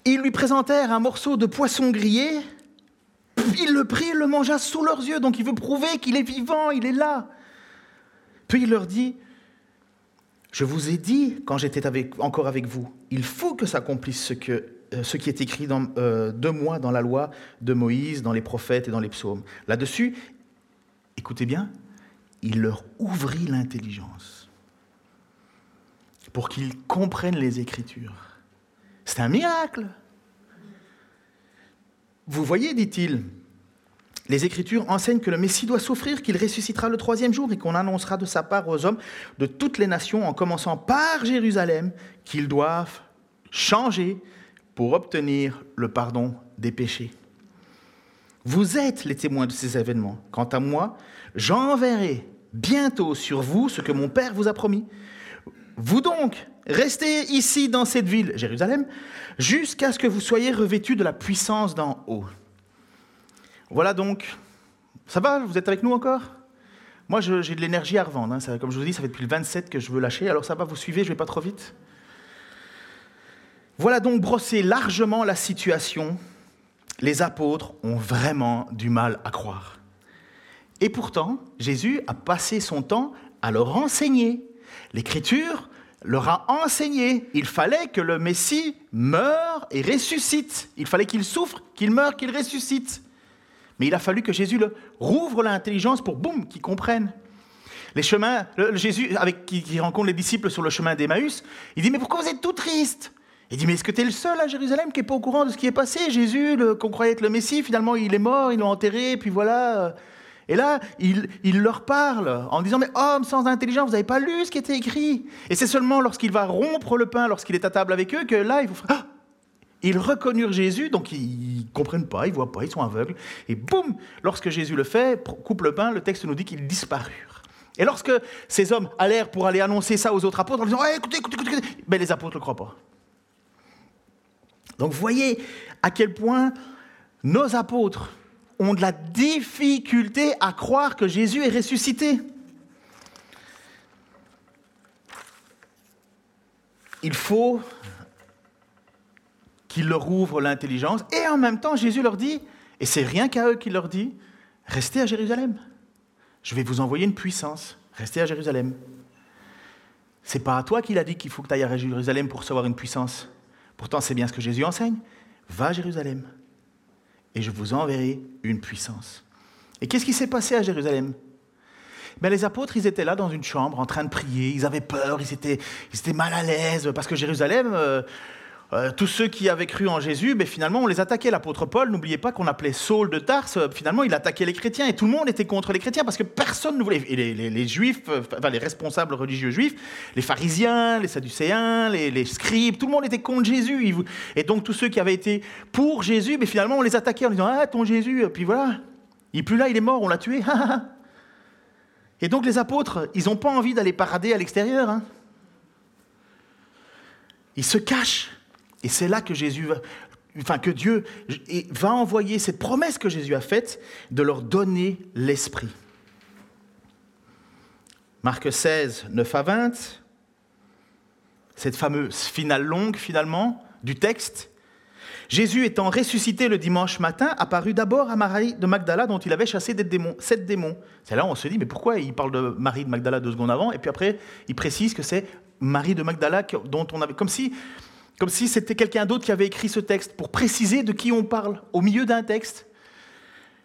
Ils lui présentèrent un morceau de poisson grillé. Il le prit et le mangea sous leurs yeux. Donc il veut prouver qu'il est vivant, il est là. Puis il leur dit Je vous ai dit quand j'étais encore avec vous, il faut que s'accomplisse ce, euh, qui est écrit euh, de moi dans la loi de Moïse, dans les prophètes et dans les psaumes. Là-dessus, écoutez bien, il leur ouvrit l'intelligence pour qu'ils comprennent les Écritures. C'est un miracle. Vous voyez, dit-il, les Écritures enseignent que le Messie doit souffrir, qu'il ressuscitera le troisième jour et qu'on annoncera de sa part aux hommes de toutes les nations, en commençant par Jérusalem, qu'ils doivent changer pour obtenir le pardon des péchés. Vous êtes les témoins de ces événements. Quant à moi, j'enverrai bientôt sur vous ce que mon Père vous a promis. Vous donc, restez ici dans cette ville, Jérusalem, jusqu'à ce que vous soyez revêtus de la puissance d'en haut. Voilà donc. Ça va Vous êtes avec nous encore? Moi, j'ai de l'énergie à revendre. Hein. comme je vous dis, ça fait depuis le 27 que je veux lâcher. Alors ça va, vous suivez, je vais pas trop vite? Voilà donc brossé largement la situation. Les apôtres ont vraiment du mal à croire. Et pourtant, Jésus a passé son temps à leur enseigner. L'Écriture leur a enseigné. Il fallait que le Messie meure et ressuscite. Il fallait qu'il souffre, qu'il meure, qu'il ressuscite. Mais il a fallu que Jésus le rouvre l'intelligence pour, boum, qu'ils comprennent. Les chemins, Jésus, avec, qui, rencontre les disciples sur le chemin d'Emmaüs, il dit, mais pourquoi vous êtes tout tristes? Il dit, mais est-ce que tu es le seul à Jérusalem qui n'est pas au courant de ce qui est passé? Jésus, qu'on croyait être le Messie, finalement, il est mort, ils l'ont enterré, puis voilà. Et là, il, leur parle en disant, mais homme sans intelligence, vous n'avez pas lu ce qui était écrit? Et c'est seulement lorsqu'il va rompre le pain, lorsqu'il est à table avec eux, que là, ils vous ah ils reconnurent Jésus, donc ils ne comprennent pas, ils ne voient pas, ils sont aveugles. Et boum, lorsque Jésus le fait, coupe le pain, le texte nous dit qu'ils disparurent. Et lorsque ces hommes allèrent pour aller annoncer ça aux autres apôtres, en disant écoutez, écoutez, écoutez, ben, les apôtres ne le croient pas. Donc voyez à quel point nos apôtres ont de la difficulté à croire que Jésus est ressuscité. Il faut qu'il leur ouvre l'intelligence, et en même temps Jésus leur dit, et c'est rien qu'à eux qu'il leur dit, restez à Jérusalem. Je vais vous envoyer une puissance. Restez à Jérusalem. C'est pas à toi qu'il a dit qu'il faut que tu ailles à Jérusalem pour recevoir une puissance. Pourtant, c'est bien ce que Jésus enseigne. Va à Jérusalem et je vous enverrai une puissance. Et qu'est-ce qui s'est passé à Jérusalem? Ben, Les apôtres, ils étaient là dans une chambre en train de prier, ils avaient peur, ils étaient, ils étaient mal à l'aise, parce que Jérusalem, euh, euh, tous ceux qui avaient cru en Jésus, ben, finalement, on les attaquait. L'apôtre Paul, n'oubliez pas qu'on appelait Saul de Tarse, euh, finalement, il attaquait les chrétiens, et tout le monde était contre les chrétiens, parce que personne ne voulait. Et les, juifs, enfin, les responsables religieux juifs, les pharisiens, les sadducéens, les, scribes, tout le monde était contre Jésus. Et donc, tous ceux qui avaient été pour Jésus, ben, finalement, on les attaquait en disant Ah, ton Jésus, puis voilà, il est plus là, il est mort, on l'a tué. (laughs) et donc, les apôtres, ils n'ont pas envie d'aller parader à l'extérieur. Hein. Ils se cachent. Et c'est là que Jésus enfin que Dieu va envoyer cette promesse que Jésus a faite de leur donner l'esprit. Marc 16, 9 à 20, cette fameuse finale longue finalement du texte. Jésus étant ressuscité le dimanche matin, apparut d'abord à Marie de Magdala dont il avait chassé sept démons. C'est là où on se dit, mais pourquoi il parle de Marie de Magdala deux secondes avant, et puis après il précise que c'est Marie de Magdala dont on avait... Comme si comme si c'était quelqu'un d'autre qui avait écrit ce texte pour préciser de qui on parle au milieu d'un texte.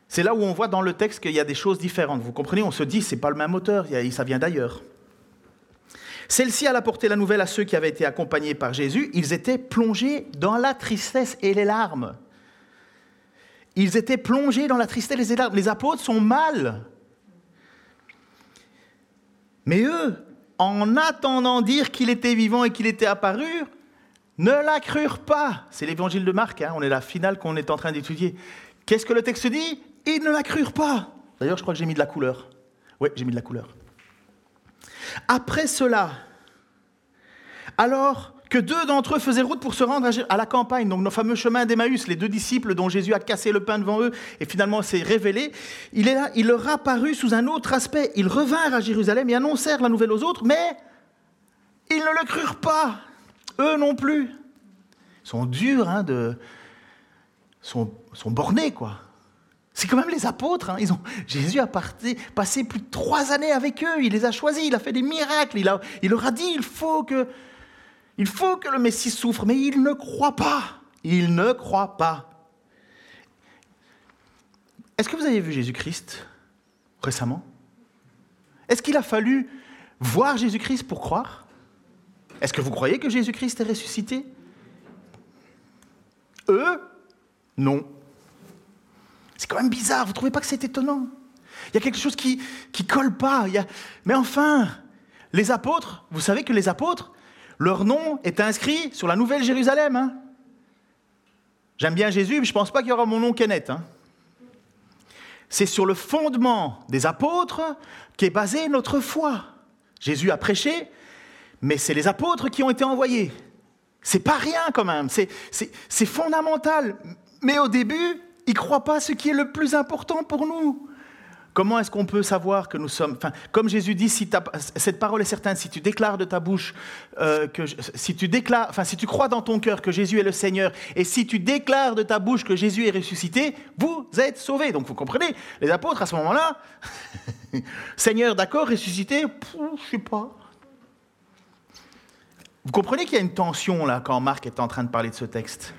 C'est là où on voit dans le texte qu'il y a des choses différentes. Vous comprenez On se dit, c'est pas le même auteur, ça vient d'ailleurs. Celle-ci a apporté la nouvelle à ceux qui avaient été accompagnés par Jésus. Ils étaient plongés dans la tristesse et les larmes. Ils étaient plongés dans la tristesse et les larmes. Les apôtres sont mal. Mais eux, en attendant dire qu'il était vivant et qu'il était apparu, ne la crurent pas. C'est l'évangile de Marc, hein, on est la finale qu'on est en train d'étudier. Qu'est-ce que le texte dit? Ils ne la crurent pas. D'ailleurs, je crois que j'ai mis de la couleur. Oui, j'ai mis de la couleur. Après cela, alors que deux d'entre eux faisaient route pour se rendre à la campagne, donc nos fameux chemins d'Emmaüs, les deux disciples dont Jésus a cassé le pain devant eux et finalement s'est révélé, il, est là, il leur a paru sous un autre aspect. Ils revinrent à Jérusalem et annoncèrent la nouvelle aux autres, mais ils ne le crurent pas, eux non plus. Ils sont durs, hein, sont, sont bornés, quoi. C'est quand même les apôtres. Hein. Ils ont, Jésus a passé plus de trois années avec eux. Il les a choisis. Il a fait des miracles. Il, a, leur a dit il faut, que, il faut que le Messie souffre. Mais ils ne croient pas. Ils ne croient pas. Est-ce que vous avez vu Jésus-Christ récemment? Est-ce qu'il a fallu voir Jésus-Christ pour croire? Est-ce que vous croyez que Jésus-Christ est ressuscité? Eux Non. C'est quand même bizarre, vous ne trouvez pas que c'est étonnant? Il y a quelque chose qui ne colle pas. Mais enfin, les apôtres, vous savez que les apôtres, leur nom est inscrit sur la Nouvelle Jérusalem. Hein. J'aime bien Jésus, mais je ne pense pas qu'il y aura mon nom Kenneth. Hein. C'est sur le fondement des apôtres qu'est basée notre foi. Jésus a prêché, mais c'est les apôtres qui ont été envoyés. C'est pas rien quand même, c'est fondamental. Mais au début, ils ne croient pas ce qui est le plus important pour nous. Comment est-ce qu'on peut savoir que nous sommes... Enfin, comme Jésus dit, si cette parole est certaine, si tu déclares de ta bouche, euh, que si, tu déclares, enfin, si tu crois dans ton cœur que Jésus est le Seigneur, et si tu déclares de ta bouche que Jésus est ressuscité, vous êtes sauvés. Donc vous comprenez, les apôtres à ce moment-là, (laughs) Seigneur, d'accord, ressuscité, je sais pas. Vous comprenez qu'il y a une tension là quand Marc est en train de parler de ce texte?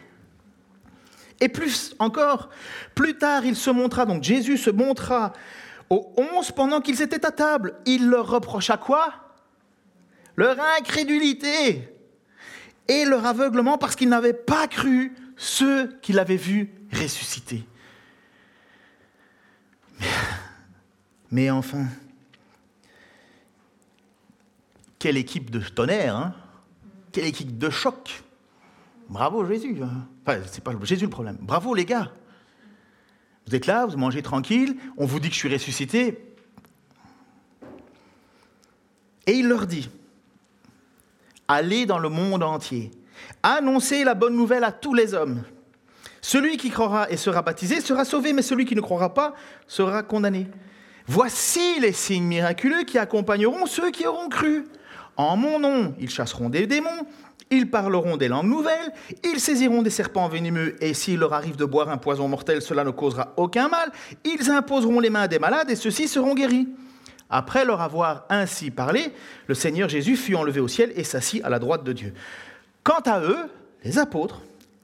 Et plus encore, plus tard, il se montra, donc Jésus se montra aux onze pendant qu'ils étaient à table. Il leur reprocha quoi? Leur incrédulité et leur aveuglement parce qu'ils n'avaient pas cru ceux qu'il avait vus ressusciter. Mais enfin, quelle équipe de tonnerre, hein? Quelle équipe de choc? Bravo Jésus. Hein. Enfin, c'est pas Jésus le problème. Bravo les gars. Vous êtes là, vous mangez tranquille, on vous dit que je suis ressuscité. Et il leur dit, allez dans le monde entier, annoncez la bonne nouvelle à tous les hommes. Celui qui croira et sera baptisé sera sauvé, mais celui qui ne croira pas sera condamné. Voici les signes miraculeux qui accompagneront ceux qui auront cru. En mon nom, ils chasseront des démons, ils parleront des langues nouvelles, ils saisiront des serpents venimeux, et s'il leur arrive de boire un poison mortel, cela ne causera aucun mal. Ils imposeront les mains des malades, et ceux-ci seront guéris. Après leur avoir ainsi parlé, le Seigneur Jésus fut enlevé au ciel et s'assit à la droite de Dieu. Quant à eux, les apôtres,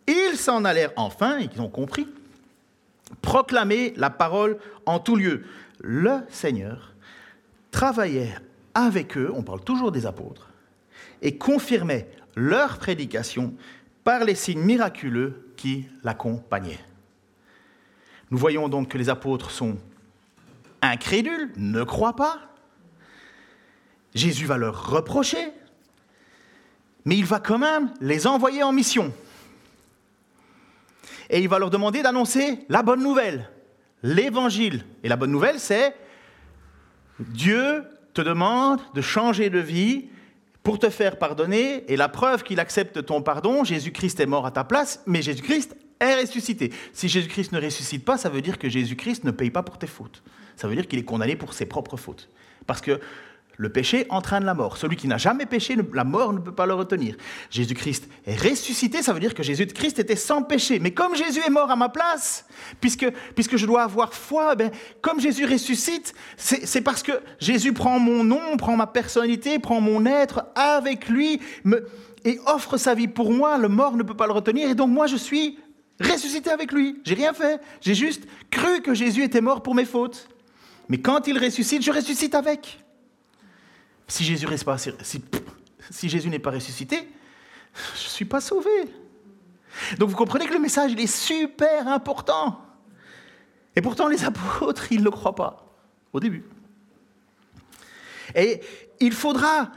ils s'en allèrent enfin, et qu'ils ont compris, proclamer la parole en tout lieu. Le Seigneur travaillait avec eux, on parle toujours des apôtres, et confirmait leur prédication par les signes miraculeux qui l'accompagnaient. Nous voyons donc que les apôtres sont incrédules, ne croient pas. Jésus va leur reprocher, mais il va quand même les envoyer en mission. Et il va leur demander d'annoncer la bonne nouvelle, l'évangile. Et la bonne nouvelle, c'est Dieu te demande de changer de vie pour te faire pardonner, et la preuve qu'il accepte ton pardon, Jésus-Christ est mort à ta place, mais Jésus-Christ est ressuscité. Si Jésus-Christ ne ressuscite pas, ça veut dire que Jésus-Christ ne paye pas pour tes fautes. Ça veut dire qu'il est condamné pour ses propres fautes. Parce que le péché entraîne la mort. Celui qui n'a jamais péché, la mort ne peut pas le retenir. Jésus-Christ est ressuscité, ça veut dire que Jésus-Christ était sans péché. Mais comme Jésus est mort à ma place, puisque, puisque je dois avoir foi, ben, comme Jésus ressuscite, c'est parce que Jésus prend mon nom, prend ma personnalité, prend mon être avec lui me, et offre sa vie pour moi. Le mort ne peut pas le retenir. Et donc moi, je suis ressuscité avec lui. J'ai rien fait. J'ai juste cru que Jésus était mort pour mes fautes. Mais quand il ressuscite, je ressuscite avec. Si Jésus n'est pas, ressuscité, je ne suis pas sauvé. Donc vous comprenez que le message, il est super important. Et pourtant, les apôtres, ils ne le croient pas au début. Et il faudra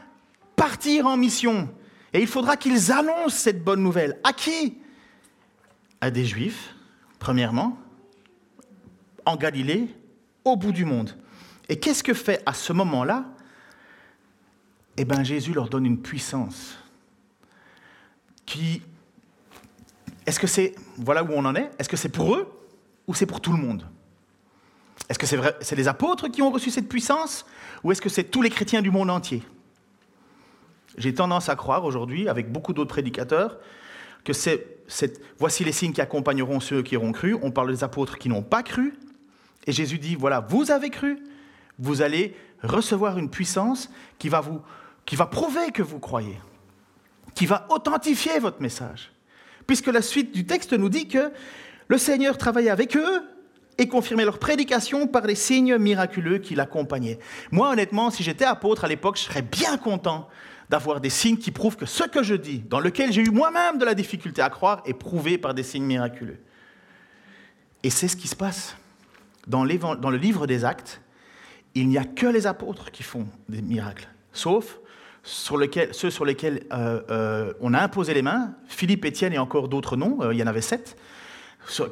partir en mission. Et il faudra qu'ils annoncent cette bonne nouvelle. À qui? À des juifs, premièrement, en Galilée, au bout du monde. Et qu'est-ce que fait à ce moment-là Eh bien, Jésus leur donne une puissance qui... Est-ce que c'est... Voilà où on en est? Est-ce que c'est pour eux ou c'est pour tout le monde? Est-ce que c'est vrai, c'est les apôtres qui ont reçu cette puissance ou est-ce que c'est tous les chrétiens du monde entier? J'ai tendance à croire aujourd'hui, avec beaucoup d'autres prédicateurs, que c'est, voici les signes qui accompagneront ceux qui auront cru. On parle des apôtres qui n'ont pas cru. Et Jésus dit, voilà, vous avez cru, vous allez recevoir une puissance qui va, vous, qui va prouver que vous croyez, qui va authentifier votre message. Puisque la suite du texte nous dit que le Seigneur travaillait avec eux et confirmait leur prédication par les signes miraculeux qui l'accompagnaient. Moi, honnêtement, si j'étais apôtre à l'époque, je serais bien content d'avoir des signes qui prouvent que ce que je dis, dans lequel j'ai eu moi-même de la difficulté à croire, est prouvé par des signes miraculeux. Et c'est ce qui se passe. Dans, le livre des actes, il n'y a que les apôtres qui font des miracles, sauf ceux sur lesquels euh, euh, on a imposé les mains, Philippe, Étienne et encore d'autres noms, euh, il y en avait sept,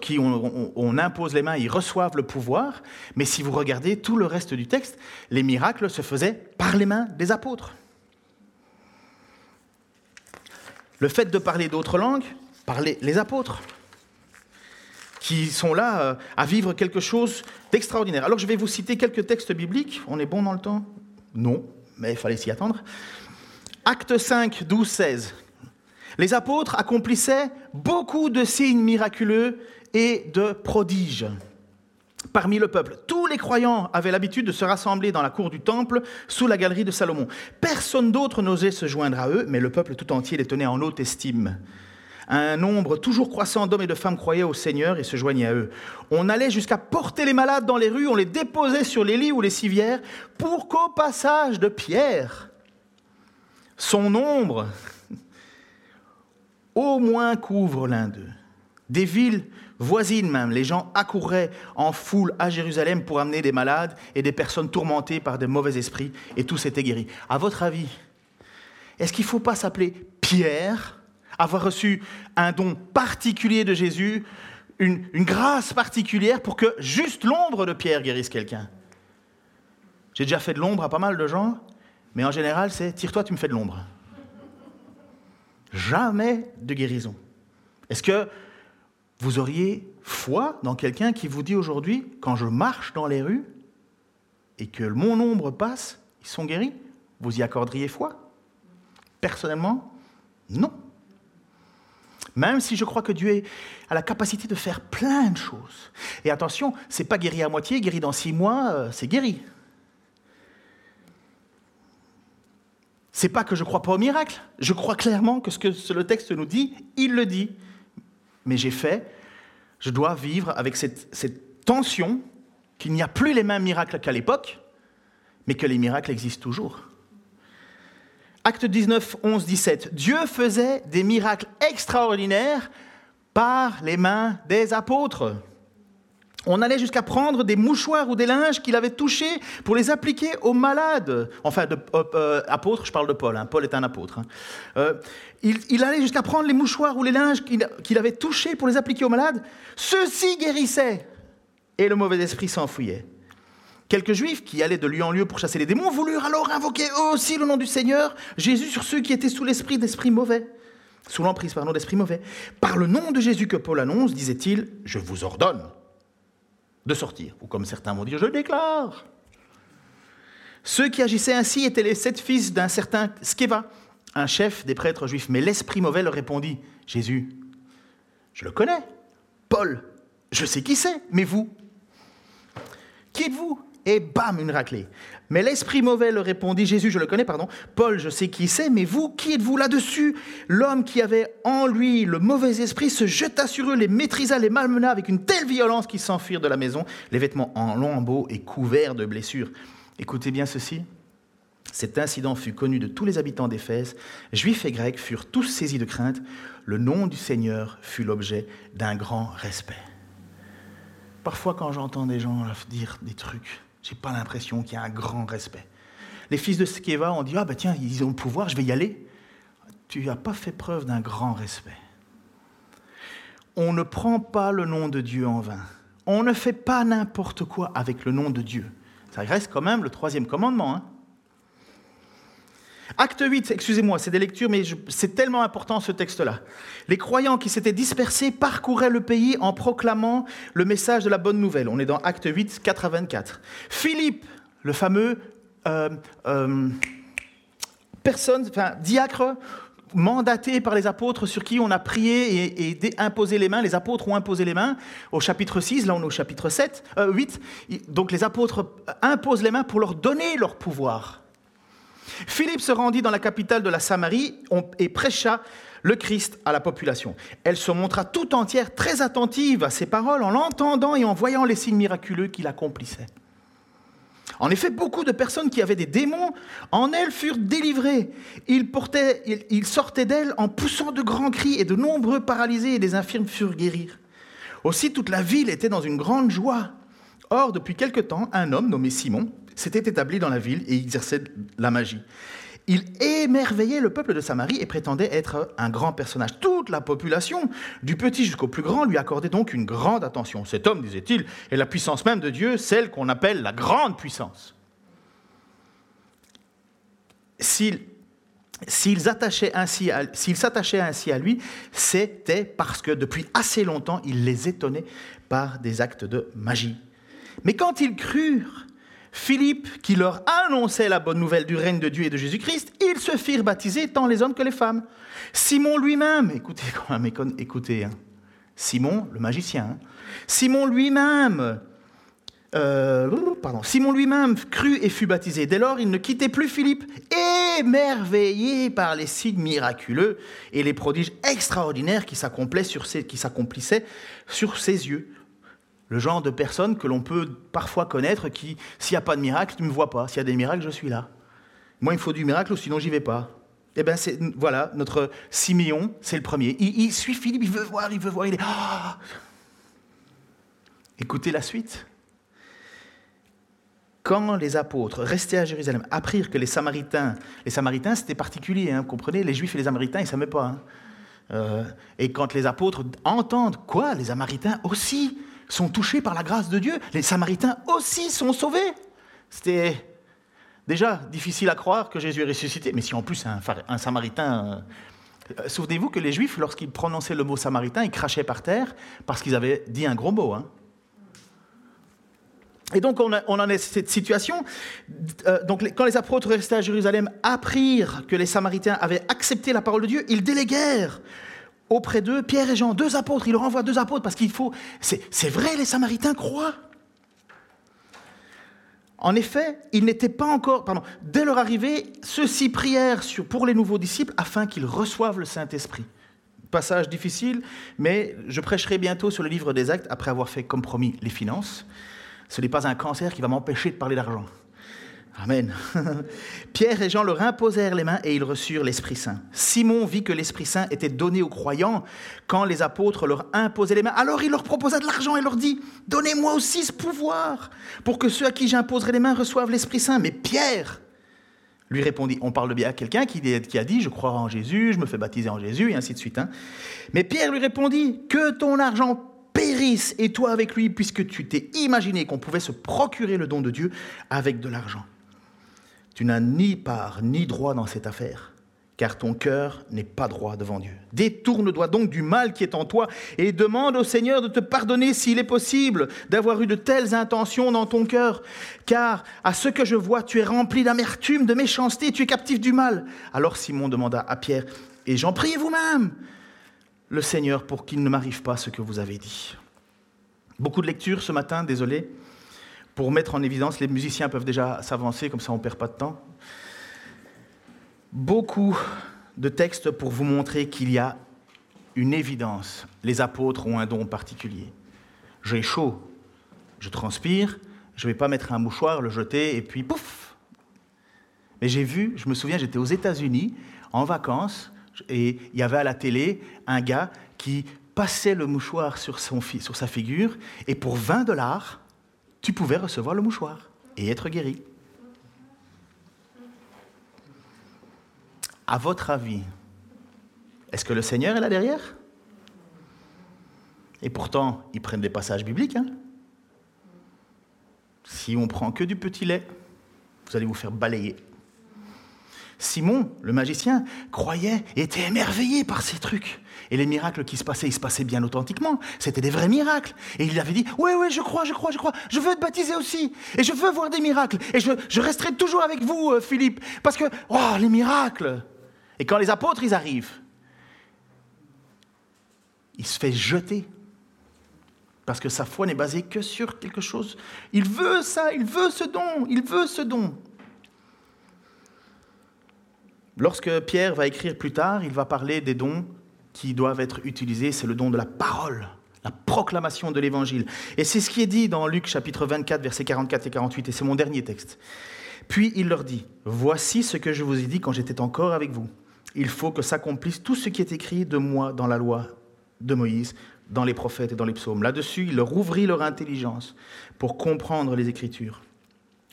qui on, impose les mains, ils reçoivent le pouvoir, mais si vous regardez tout le reste du texte, les miracles se faisaient par les mains des apôtres. Le fait de parler d'autres langues, par les, apôtres, qui sont là à vivre quelque chose d'extraordinaire. Alors je vais vous citer quelques textes bibliques. On est bon dans le temps? Non, mais il fallait s'y attendre. Acte 5, 12, 16. Les apôtres accomplissaient beaucoup de signes miraculeux et de prodiges parmi le peuple. Tous les croyants avaient l'habitude de se rassembler dans la cour du temple sous la galerie de Salomon. Personne d'autre n'osait se joindre à eux, mais le peuple tout entier les tenait en haute estime. Un nombre toujours croissant d'hommes et de femmes croyaient au Seigneur et se joignaient à eux. On allait jusqu'à porter les malades dans les rues, on les déposait sur les lits ou les civières, pour qu'au passage de Pierre, son nombre (laughs) au moins couvre l'un d'eux. Des villes voisines même, les gens accouraient en foule à Jérusalem pour amener des malades et des personnes tourmentées par de mauvais esprits, et tous étaient guéris. À votre avis, est-ce qu'il ne faut pas s'appeler Pierre, avoir reçu un don particulier de Jésus, une, une grâce particulière pour que juste l'ombre de Pierre guérisse quelqu'un? J'ai déjà fait de l'ombre à pas mal de gens, mais en général, c'est tire-toi, tu me fais de l'ombre. Jamais de guérison. Est-ce que vous auriez foi dans quelqu'un qui vous dit aujourd'hui, quand je marche dans les rues et que mon ombre passe, ils sont guéris Vous y accorderiez foi? Personnellement, non. Même si je crois que Dieu a la capacité de faire plein de choses. Et attention, c'est pas guéri à moitié, guéri dans six mois, euh, c'est guéri. C'est pas que je crois pas au miracle. Je crois clairement que ce que le texte nous dit, il le dit. Mais j'ai fait, je dois vivre avec cette, cette tension qu'il n'y a plus les mêmes miracles qu'à l'époque, mais que les miracles existent toujours. Acte 19, 11, 17. Dieu faisait des miracles extraordinaires par les mains des apôtres. On allait jusqu'à prendre des mouchoirs ou des linges qu'il avait touchés pour les appliquer aux malades. Enfin, euh, euh, apôtre, je parle de Paul. Hein. Paul est un apôtre. Hein. Euh, il, allait jusqu'à prendre les mouchoirs ou les linges qu'il avait touchés pour les appliquer aux malades. Ceux-ci guérissaient et le mauvais esprit s'enfuyait. Quelques juifs qui allaient de lieu en lieu pour chasser les démons voulurent alors invoquer eux aussi le nom du Seigneur, Jésus, sur ceux qui étaient sous l'esprit d'esprit mauvais, sous l'emprise, d'esprit mauvais. Par le nom de Jésus que Paul annonce, disait-il, je vous ordonne de sortir. Ou comme certains vont dire, je déclare. Ceux qui agissaient ainsi étaient les sept fils d'un certain Skeva, un chef des prêtres juifs. Mais l'esprit mauvais leur répondit, Jésus, je le connais. Paul, je sais qui c'est, mais vous Qui êtes-vous? Et bam, une raclée. Mais l'esprit mauvais leur répondit, Jésus, je le connais, pardon, Paul, je sais qui c'est, mais vous, qui êtes-vous là-dessus? L'homme qui avait en lui le mauvais esprit se jeta sur eux, les maîtrisa, les malmena avec une telle violence qu'ils s'enfuirent de la maison, les vêtements en lambeaux et couverts de blessures. Écoutez bien ceci. Cet incident fut connu de tous les habitants d'Éphèse. Juifs et Grecs furent tous saisis de crainte. Le nom du Seigneur fut l'objet d'un grand respect. Parfois, quand j'entends des gens dire des trucs, j'ai pas l'impression qu'il y a un grand respect. Les fils de Skeva ont dit Ah ben tiens, ils ont le pouvoir, je vais y aller. Tu n'as pas fait preuve d'un grand respect. On ne prend pas le nom de Dieu en vain. on ne fait pas n'importe quoi avec le nom de Dieu. Ça reste quand même le troisième commandement. Hein. Acte 8, excusez-moi, c'est des lectures, mais c'est tellement important ce texte-là. Les croyants qui s'étaient dispersés parcouraient le pays en proclamant le message de la bonne nouvelle. On est dans Acte 8, 4 à 24. Philippe, le fameux euh, euh, personne, enfin, diacre mandaté par les apôtres sur qui on a prié et, imposé les mains. Les apôtres ont imposé les mains au chapitre 6, là on est au chapitre 7, 8. Euh, Donc les apôtres imposent les mains pour leur donner leur pouvoir. Philippe se rendit dans la capitale de la Samarie et prêcha le Christ à la population. Elle se montra tout entière très attentive à ses paroles en l'entendant et en voyant les signes miraculeux qu'il accomplissait. En effet, beaucoup de personnes qui avaient des démons en elle furent délivrées. Ils, ils sortaient d'elle en poussant de grands cris et de nombreux paralysés et des infirmes furent guéris. Aussi toute la ville était dans une grande joie. Or, depuis quelque temps, un homme nommé Simon s'était établi dans la ville et exerçait la magie. Il émerveillait le peuple de Samarie et prétendait être un grand personnage. Toute la population, du petit jusqu'au plus grand, lui accordait donc une grande attention. Cet homme, disait-il, est la puissance même de Dieu, celle qu'on appelle la grande puissance. S'ils s'attachaient ainsi, ainsi à lui, c'était parce que depuis assez longtemps, il les étonnait par des actes de magie. Mais quand ils crurent Philippe, qui leur annonçait la bonne nouvelle du règne de Dieu et de Jésus-Christ, ils se firent baptiser tant les hommes que les femmes. Simon lui-même, écoutez (laughs) écoutez, hein. Simon, le magicien, hein. Simon lui-même, euh, pardon, Simon lui-même crut et fut baptisé. Dès lors, il ne quittait plus Philippe, émerveillé par les signes miraculeux et les prodiges extraordinaires qui s'accomplissaient sur ses yeux le genre de personne que l'on peut parfois connaître qui, s'il n'y a pas de miracle, tu ne me vois pas. S'il y a des miracles, je suis là. Moi, il faut du miracle, sinon j'y vais pas. Eh bien, voilà, notre Siméon, c'est le premier. Il, suit Philippe, il veut voir, il veut voir, il est... Ah Écoutez la suite. Quand les apôtres, restés à Jérusalem, apprirent que les Samaritains, les Samaritains c'était particulier, hein, vous comprenez, les Juifs et les Samaritains, ils ne savaient pas. Hein. Euh, et quand les apôtres entendent, quoi, les Samaritains aussi sont touchés par la grâce de Dieu. Les Samaritains aussi sont sauvés. C'était déjà difficile à croire que Jésus est ressuscité, mais si en plus un, un Samaritain... Euh, souvenez-vous que les Juifs, lorsqu'ils prononçaient le mot Samaritain, ils crachaient par terre parce qu'ils avaient dit un gros mot. Hein. Et donc on, on, en est cette situation. Euh, donc quand les apôtres restés à Jérusalem apprirent que les Samaritains avaient accepté la parole de Dieu, ils déléguèrent auprès d'eux Pierre et Jean, deux apôtres. Il leur envoie deux apôtres parce qu'il faut. C'est vrai, les Samaritains croient. En effet, ils n'étaient pas encore. Pardon, dès leur arrivée, ceux-ci prièrent pour les nouveaux disciples afin qu'ils reçoivent le Saint-Esprit. Passage difficile, mais je prêcherai bientôt sur le livre des actes après avoir fait, comme promis, les finances. Ce n'est pas un cancer qui va m'empêcher de parler d'argent. Amen. (laughs) Pierre et Jean leur imposèrent les mains et ils reçurent l'Esprit Saint. Simon vit que l'Esprit Saint était donné aux croyants quand les apôtres leur imposaient les mains. Alors il leur proposa de l'argent et leur dit, Donnez-moi aussi ce pouvoir pour que ceux à qui j'imposerai les mains reçoivent l'Esprit Saint. Mais Pierre lui répondit, on parle bien à quelqu'un qui, a dit, je crois en Jésus, je me fais baptiser en Jésus, et ainsi de suite. Hein. Mais Pierre lui répondit, que ton argent périsse et toi avec lui, puisque tu t'es imaginé qu'on pouvait se procurer le don de Dieu avec de l'argent. Tu n'as ni part ni droit dans cette affaire, car ton cœur n'est pas droit devant Dieu. Détourne-toi donc du mal qui est en toi et demande au Seigneur de te pardonner s'il est possible d'avoir eu de telles intentions dans ton cœur, car à ce que je vois, tu es rempli d'amertume, de méchanceté, tu es captif du mal. Alors Simon demanda à Pierre, et j'en prie vous-même, le Seigneur pour qu'il ne m'arrive pas ce que vous avez dit. Beaucoup de lectures ce matin, désolé pour mettre en évidence, les musiciens peuvent déjà s'avancer, comme ça on ne perd pas de temps. Beaucoup de textes pour vous montrer qu'il y a une évidence. Les apôtres ont un don particulier. J'ai chaud, je transpire, je ne vais pas mettre un mouchoir, le jeter, et puis pouf Mais j'ai vu, je me souviens, j'étais aux États-Unis en vacances, et il y avait à la télé un gars qui passait le mouchoir sur, son, sur sa figure, et pour 20 dollars, tu pouvais recevoir le mouchoir et être guéri. À votre avis, est-ce que le Seigneur est là derrière? Et pourtant, ils prennent des passages bibliques. Hein. Si on prend que du petit lait, vous allez vous faire balayer. Simon, le magicien, croyait et était émerveillé par ces trucs. Et les miracles qui se passaient, ils se passaient bien authentiquement. C'était des vrais miracles. Et il avait dit, oui, oui, je crois, je crois, je crois. Je veux être baptisé aussi. Et je veux voir des miracles. Et je, resterai toujours avec vous, euh, Philippe. Parce que, oh, les miracles. Et quand les apôtres, ils arrivent, il se fait jeter. Parce que sa foi n'est basée que sur quelque chose. Il veut ça, il veut ce don, il veut ce don. Lorsque Pierre va écrire plus tard, il va parler des dons qui doivent être utilisés, c'est le don de la parole, la proclamation de l'évangile. Et c'est ce qui est dit dans Luc chapitre 24, versets 44 et 48, et c'est mon dernier texte. Puis il leur dit, Voici ce que je vous ai dit quand j'étais encore avec vous. Il faut que s'accomplisse tout ce qui est écrit de moi dans la loi de Moïse, dans les prophètes et dans les psaumes. Là-dessus, il leur ouvrit leur intelligence pour comprendre les Écritures.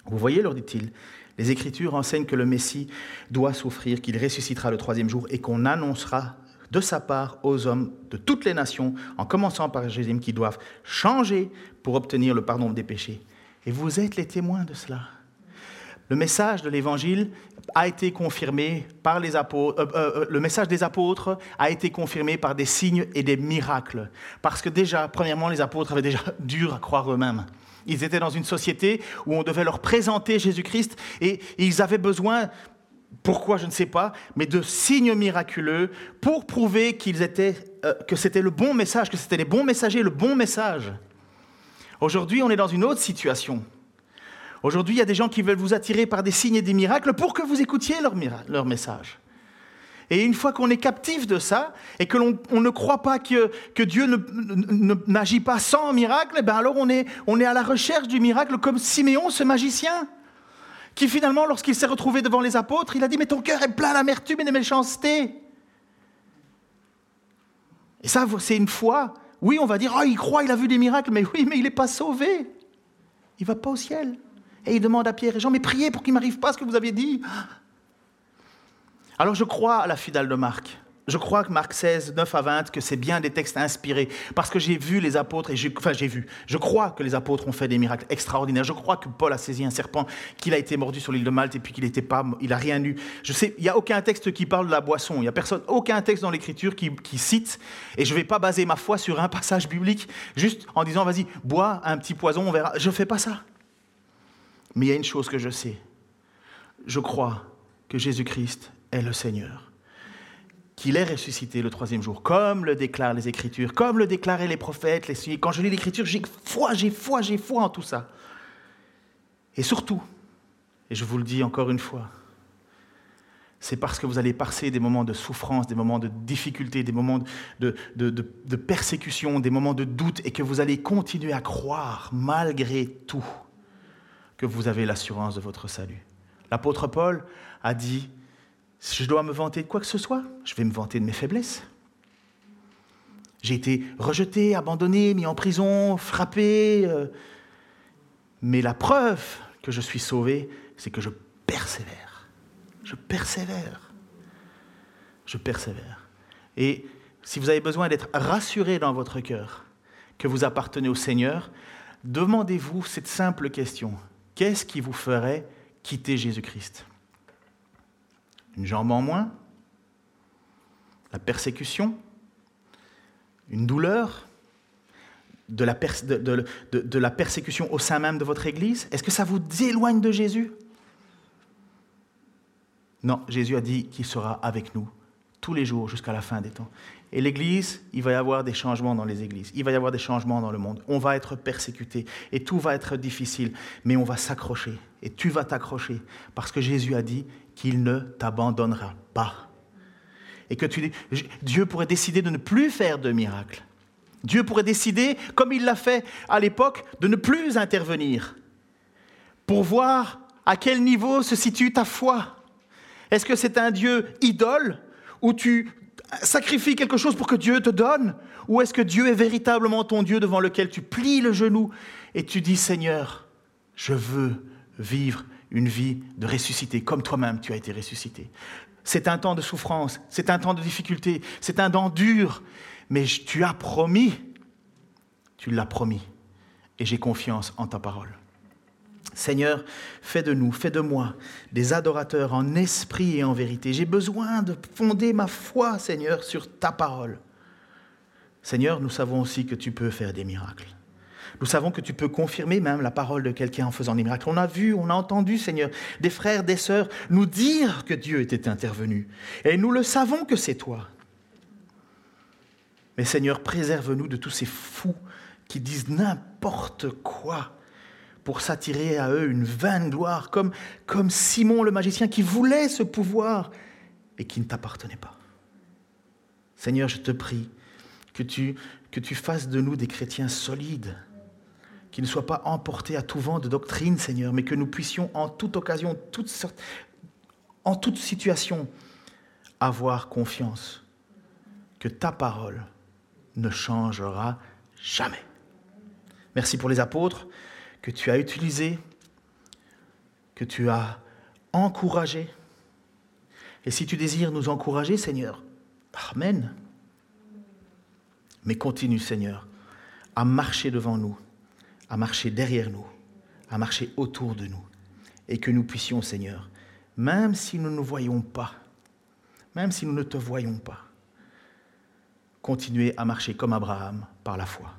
Vous voyez, leur dit-il, les Écritures enseignent que le Messie doit souffrir, qu'il ressuscitera le troisième jour et qu'on annoncera de sa part aux hommes de toutes les nations, en commençant par Jésus, qui doivent changer pour obtenir le pardon des péchés. Et vous êtes les témoins de cela. Le message de l'Évangile a été confirmé par les apôtres, euh, euh, euh, le message des apôtres a été confirmé par des signes et des miracles. Parce que déjà, premièrement, les apôtres avaient déjà (laughs) dur à croire eux-mêmes. Ils étaient dans une société où on devait leur présenter Jésus-Christ et ils avaient besoin pourquoi, je ne sais pas, mais de signes miraculeux pour prouver euh, que c'était le bon message, que c'était les bons messagers, le bon message. Aujourd'hui, on est dans une autre situation. Aujourd'hui, il y a des gens qui veulent vous attirer par des signes et des miracles pour que vous écoutiez leur message. Et une fois qu'on est captif de ça et que l'on ne croit pas que, Dieu n'agit pas sans miracle, eh ben alors on est, on est à la recherche du miracle comme Siméon, ce magicien qui finalement, lorsqu'il s'est retrouvé devant les apôtres, il a dit, mais ton cœur est plein d'amertume et de méchanceté. Et ça, c'est une foi. Oui, on va dire, oh, il croit, il a vu des miracles, mais oui, mais il n'est pas sauvé. Il va pas au ciel. Et il demande à Pierre et Jean, mais priez pour qu'il ne m'arrive pas ce que vous aviez dit. Alors je crois à la fidèle de Marc. Je crois que Marc 16, 9 à 20, que c'est bien des textes inspirés, parce que j'ai vu les apôtres, et enfin j'ai vu, je crois que les apôtres ont fait des miracles extraordinaires. Je crois que Paul a saisi un serpent, qu'il a été mordu sur l'île de Malte, et puis qu'il n'était pas, il a rien eu. Je sais, il n'y a aucun texte qui parle de la boisson, il n'y a personne, aucun texte dans l'Écriture qui, cite, et je ne vais pas baser ma foi sur un passage biblique, juste en disant, vas-y, bois un petit poison, on verra. Je ne fais pas ça. Mais il y a une chose que je sais. Je crois que Jésus-Christ est le Seigneur qu'il est ressuscité le troisième jour, comme le déclarent les Écritures, comme le déclaraient les prophètes, les Quand je lis l'Écriture, j'ai foi, j'ai foi, j'ai foi en tout ça. Et surtout, et je vous le dis encore une fois, c'est parce que vous allez passer des moments de souffrance, des moments de difficulté, des moments de, de, persécution, des moments de doute, et que vous allez continuer à croire, malgré tout, que vous avez l'assurance de votre salut. L'apôtre Paul a dit, si je dois me vanter de quoi que ce soit, je vais me vanter de mes faiblesses. J'ai été rejeté, abandonné, mis en prison, frappé. Euh, mais la preuve que je suis sauvé, c'est que je persévère. Je persévère. Je persévère. Et si vous avez besoin d'être rassuré dans votre cœur que vous appartenez au Seigneur, demandez-vous cette simple question. Qu'est-ce qui vous ferait quitter Jésus-Christ? Une jambe en moins, la persécution, une douleur, de la, persécution au sein même de votre Église. Est-ce que ça vous éloigne de Jésus? Non, Jésus a dit qu'il sera avec nous tous les jours jusqu'à la fin des temps. Et l'Église, il va y avoir des changements dans les églises, il va y avoir des changements dans le monde. On va être persécuté et tout va être difficile, mais on va s'accrocher et tu vas t'accrocher parce que Jésus a dit qu'il ne t'abandonnera pas. Et que tu, Dieu pourrait décider de ne plus faire de miracles. Dieu pourrait décider, comme il l'a fait à l'époque, de ne plus intervenir pour voir à quel niveau se situe ta foi. Est-ce que c'est un Dieu idole où tu sacrifies quelque chose pour que Dieu te donne Ou est-ce que Dieu est véritablement ton Dieu devant lequel tu plies le genou et tu dis Seigneur, je veux vivre une vie de ressuscité, comme toi-même tu as été ressuscité. C'est un temps de souffrance, c'est un temps de difficulté, c'est un temps dur, mais tu as promis, tu l'as promis, et j'ai confiance en ta parole. Seigneur, fais de nous, fais de moi des adorateurs en esprit et en vérité. J'ai besoin de fonder ma foi, Seigneur, sur ta parole. Seigneur, nous savons aussi que tu peux faire des miracles. Nous savons que tu peux confirmer même la parole de quelqu'un en faisant des miracles. On a vu, on a entendu, Seigneur, des frères, des sœurs nous dire que Dieu était intervenu. Et nous le savons que c'est toi. Mais Seigneur, préserve-nous de tous ces fous qui disent n'importe quoi pour s'attirer à eux une vaine gloire, comme, Simon le magicien qui voulait ce pouvoir et qui ne t'appartenait pas. Seigneur, je te prie que tu fasses de nous des chrétiens solides, qui ne soient pas emportés à tout vent de doctrine, Seigneur, mais que nous puissions en toute occasion, en toute situation, avoir confiance que ta parole ne changera jamais. Merci pour les apôtres que tu as utilisés, que tu as encouragés. Et si tu désires nous encourager, Seigneur, Amen. Mais continue, Seigneur, à marcher devant nous, à marcher derrière nous, à marcher autour de nous. Et que nous puissions, Seigneur, même si nous ne voyons pas, même si nous ne te voyons pas, continuer à marcher comme Abraham par la foi.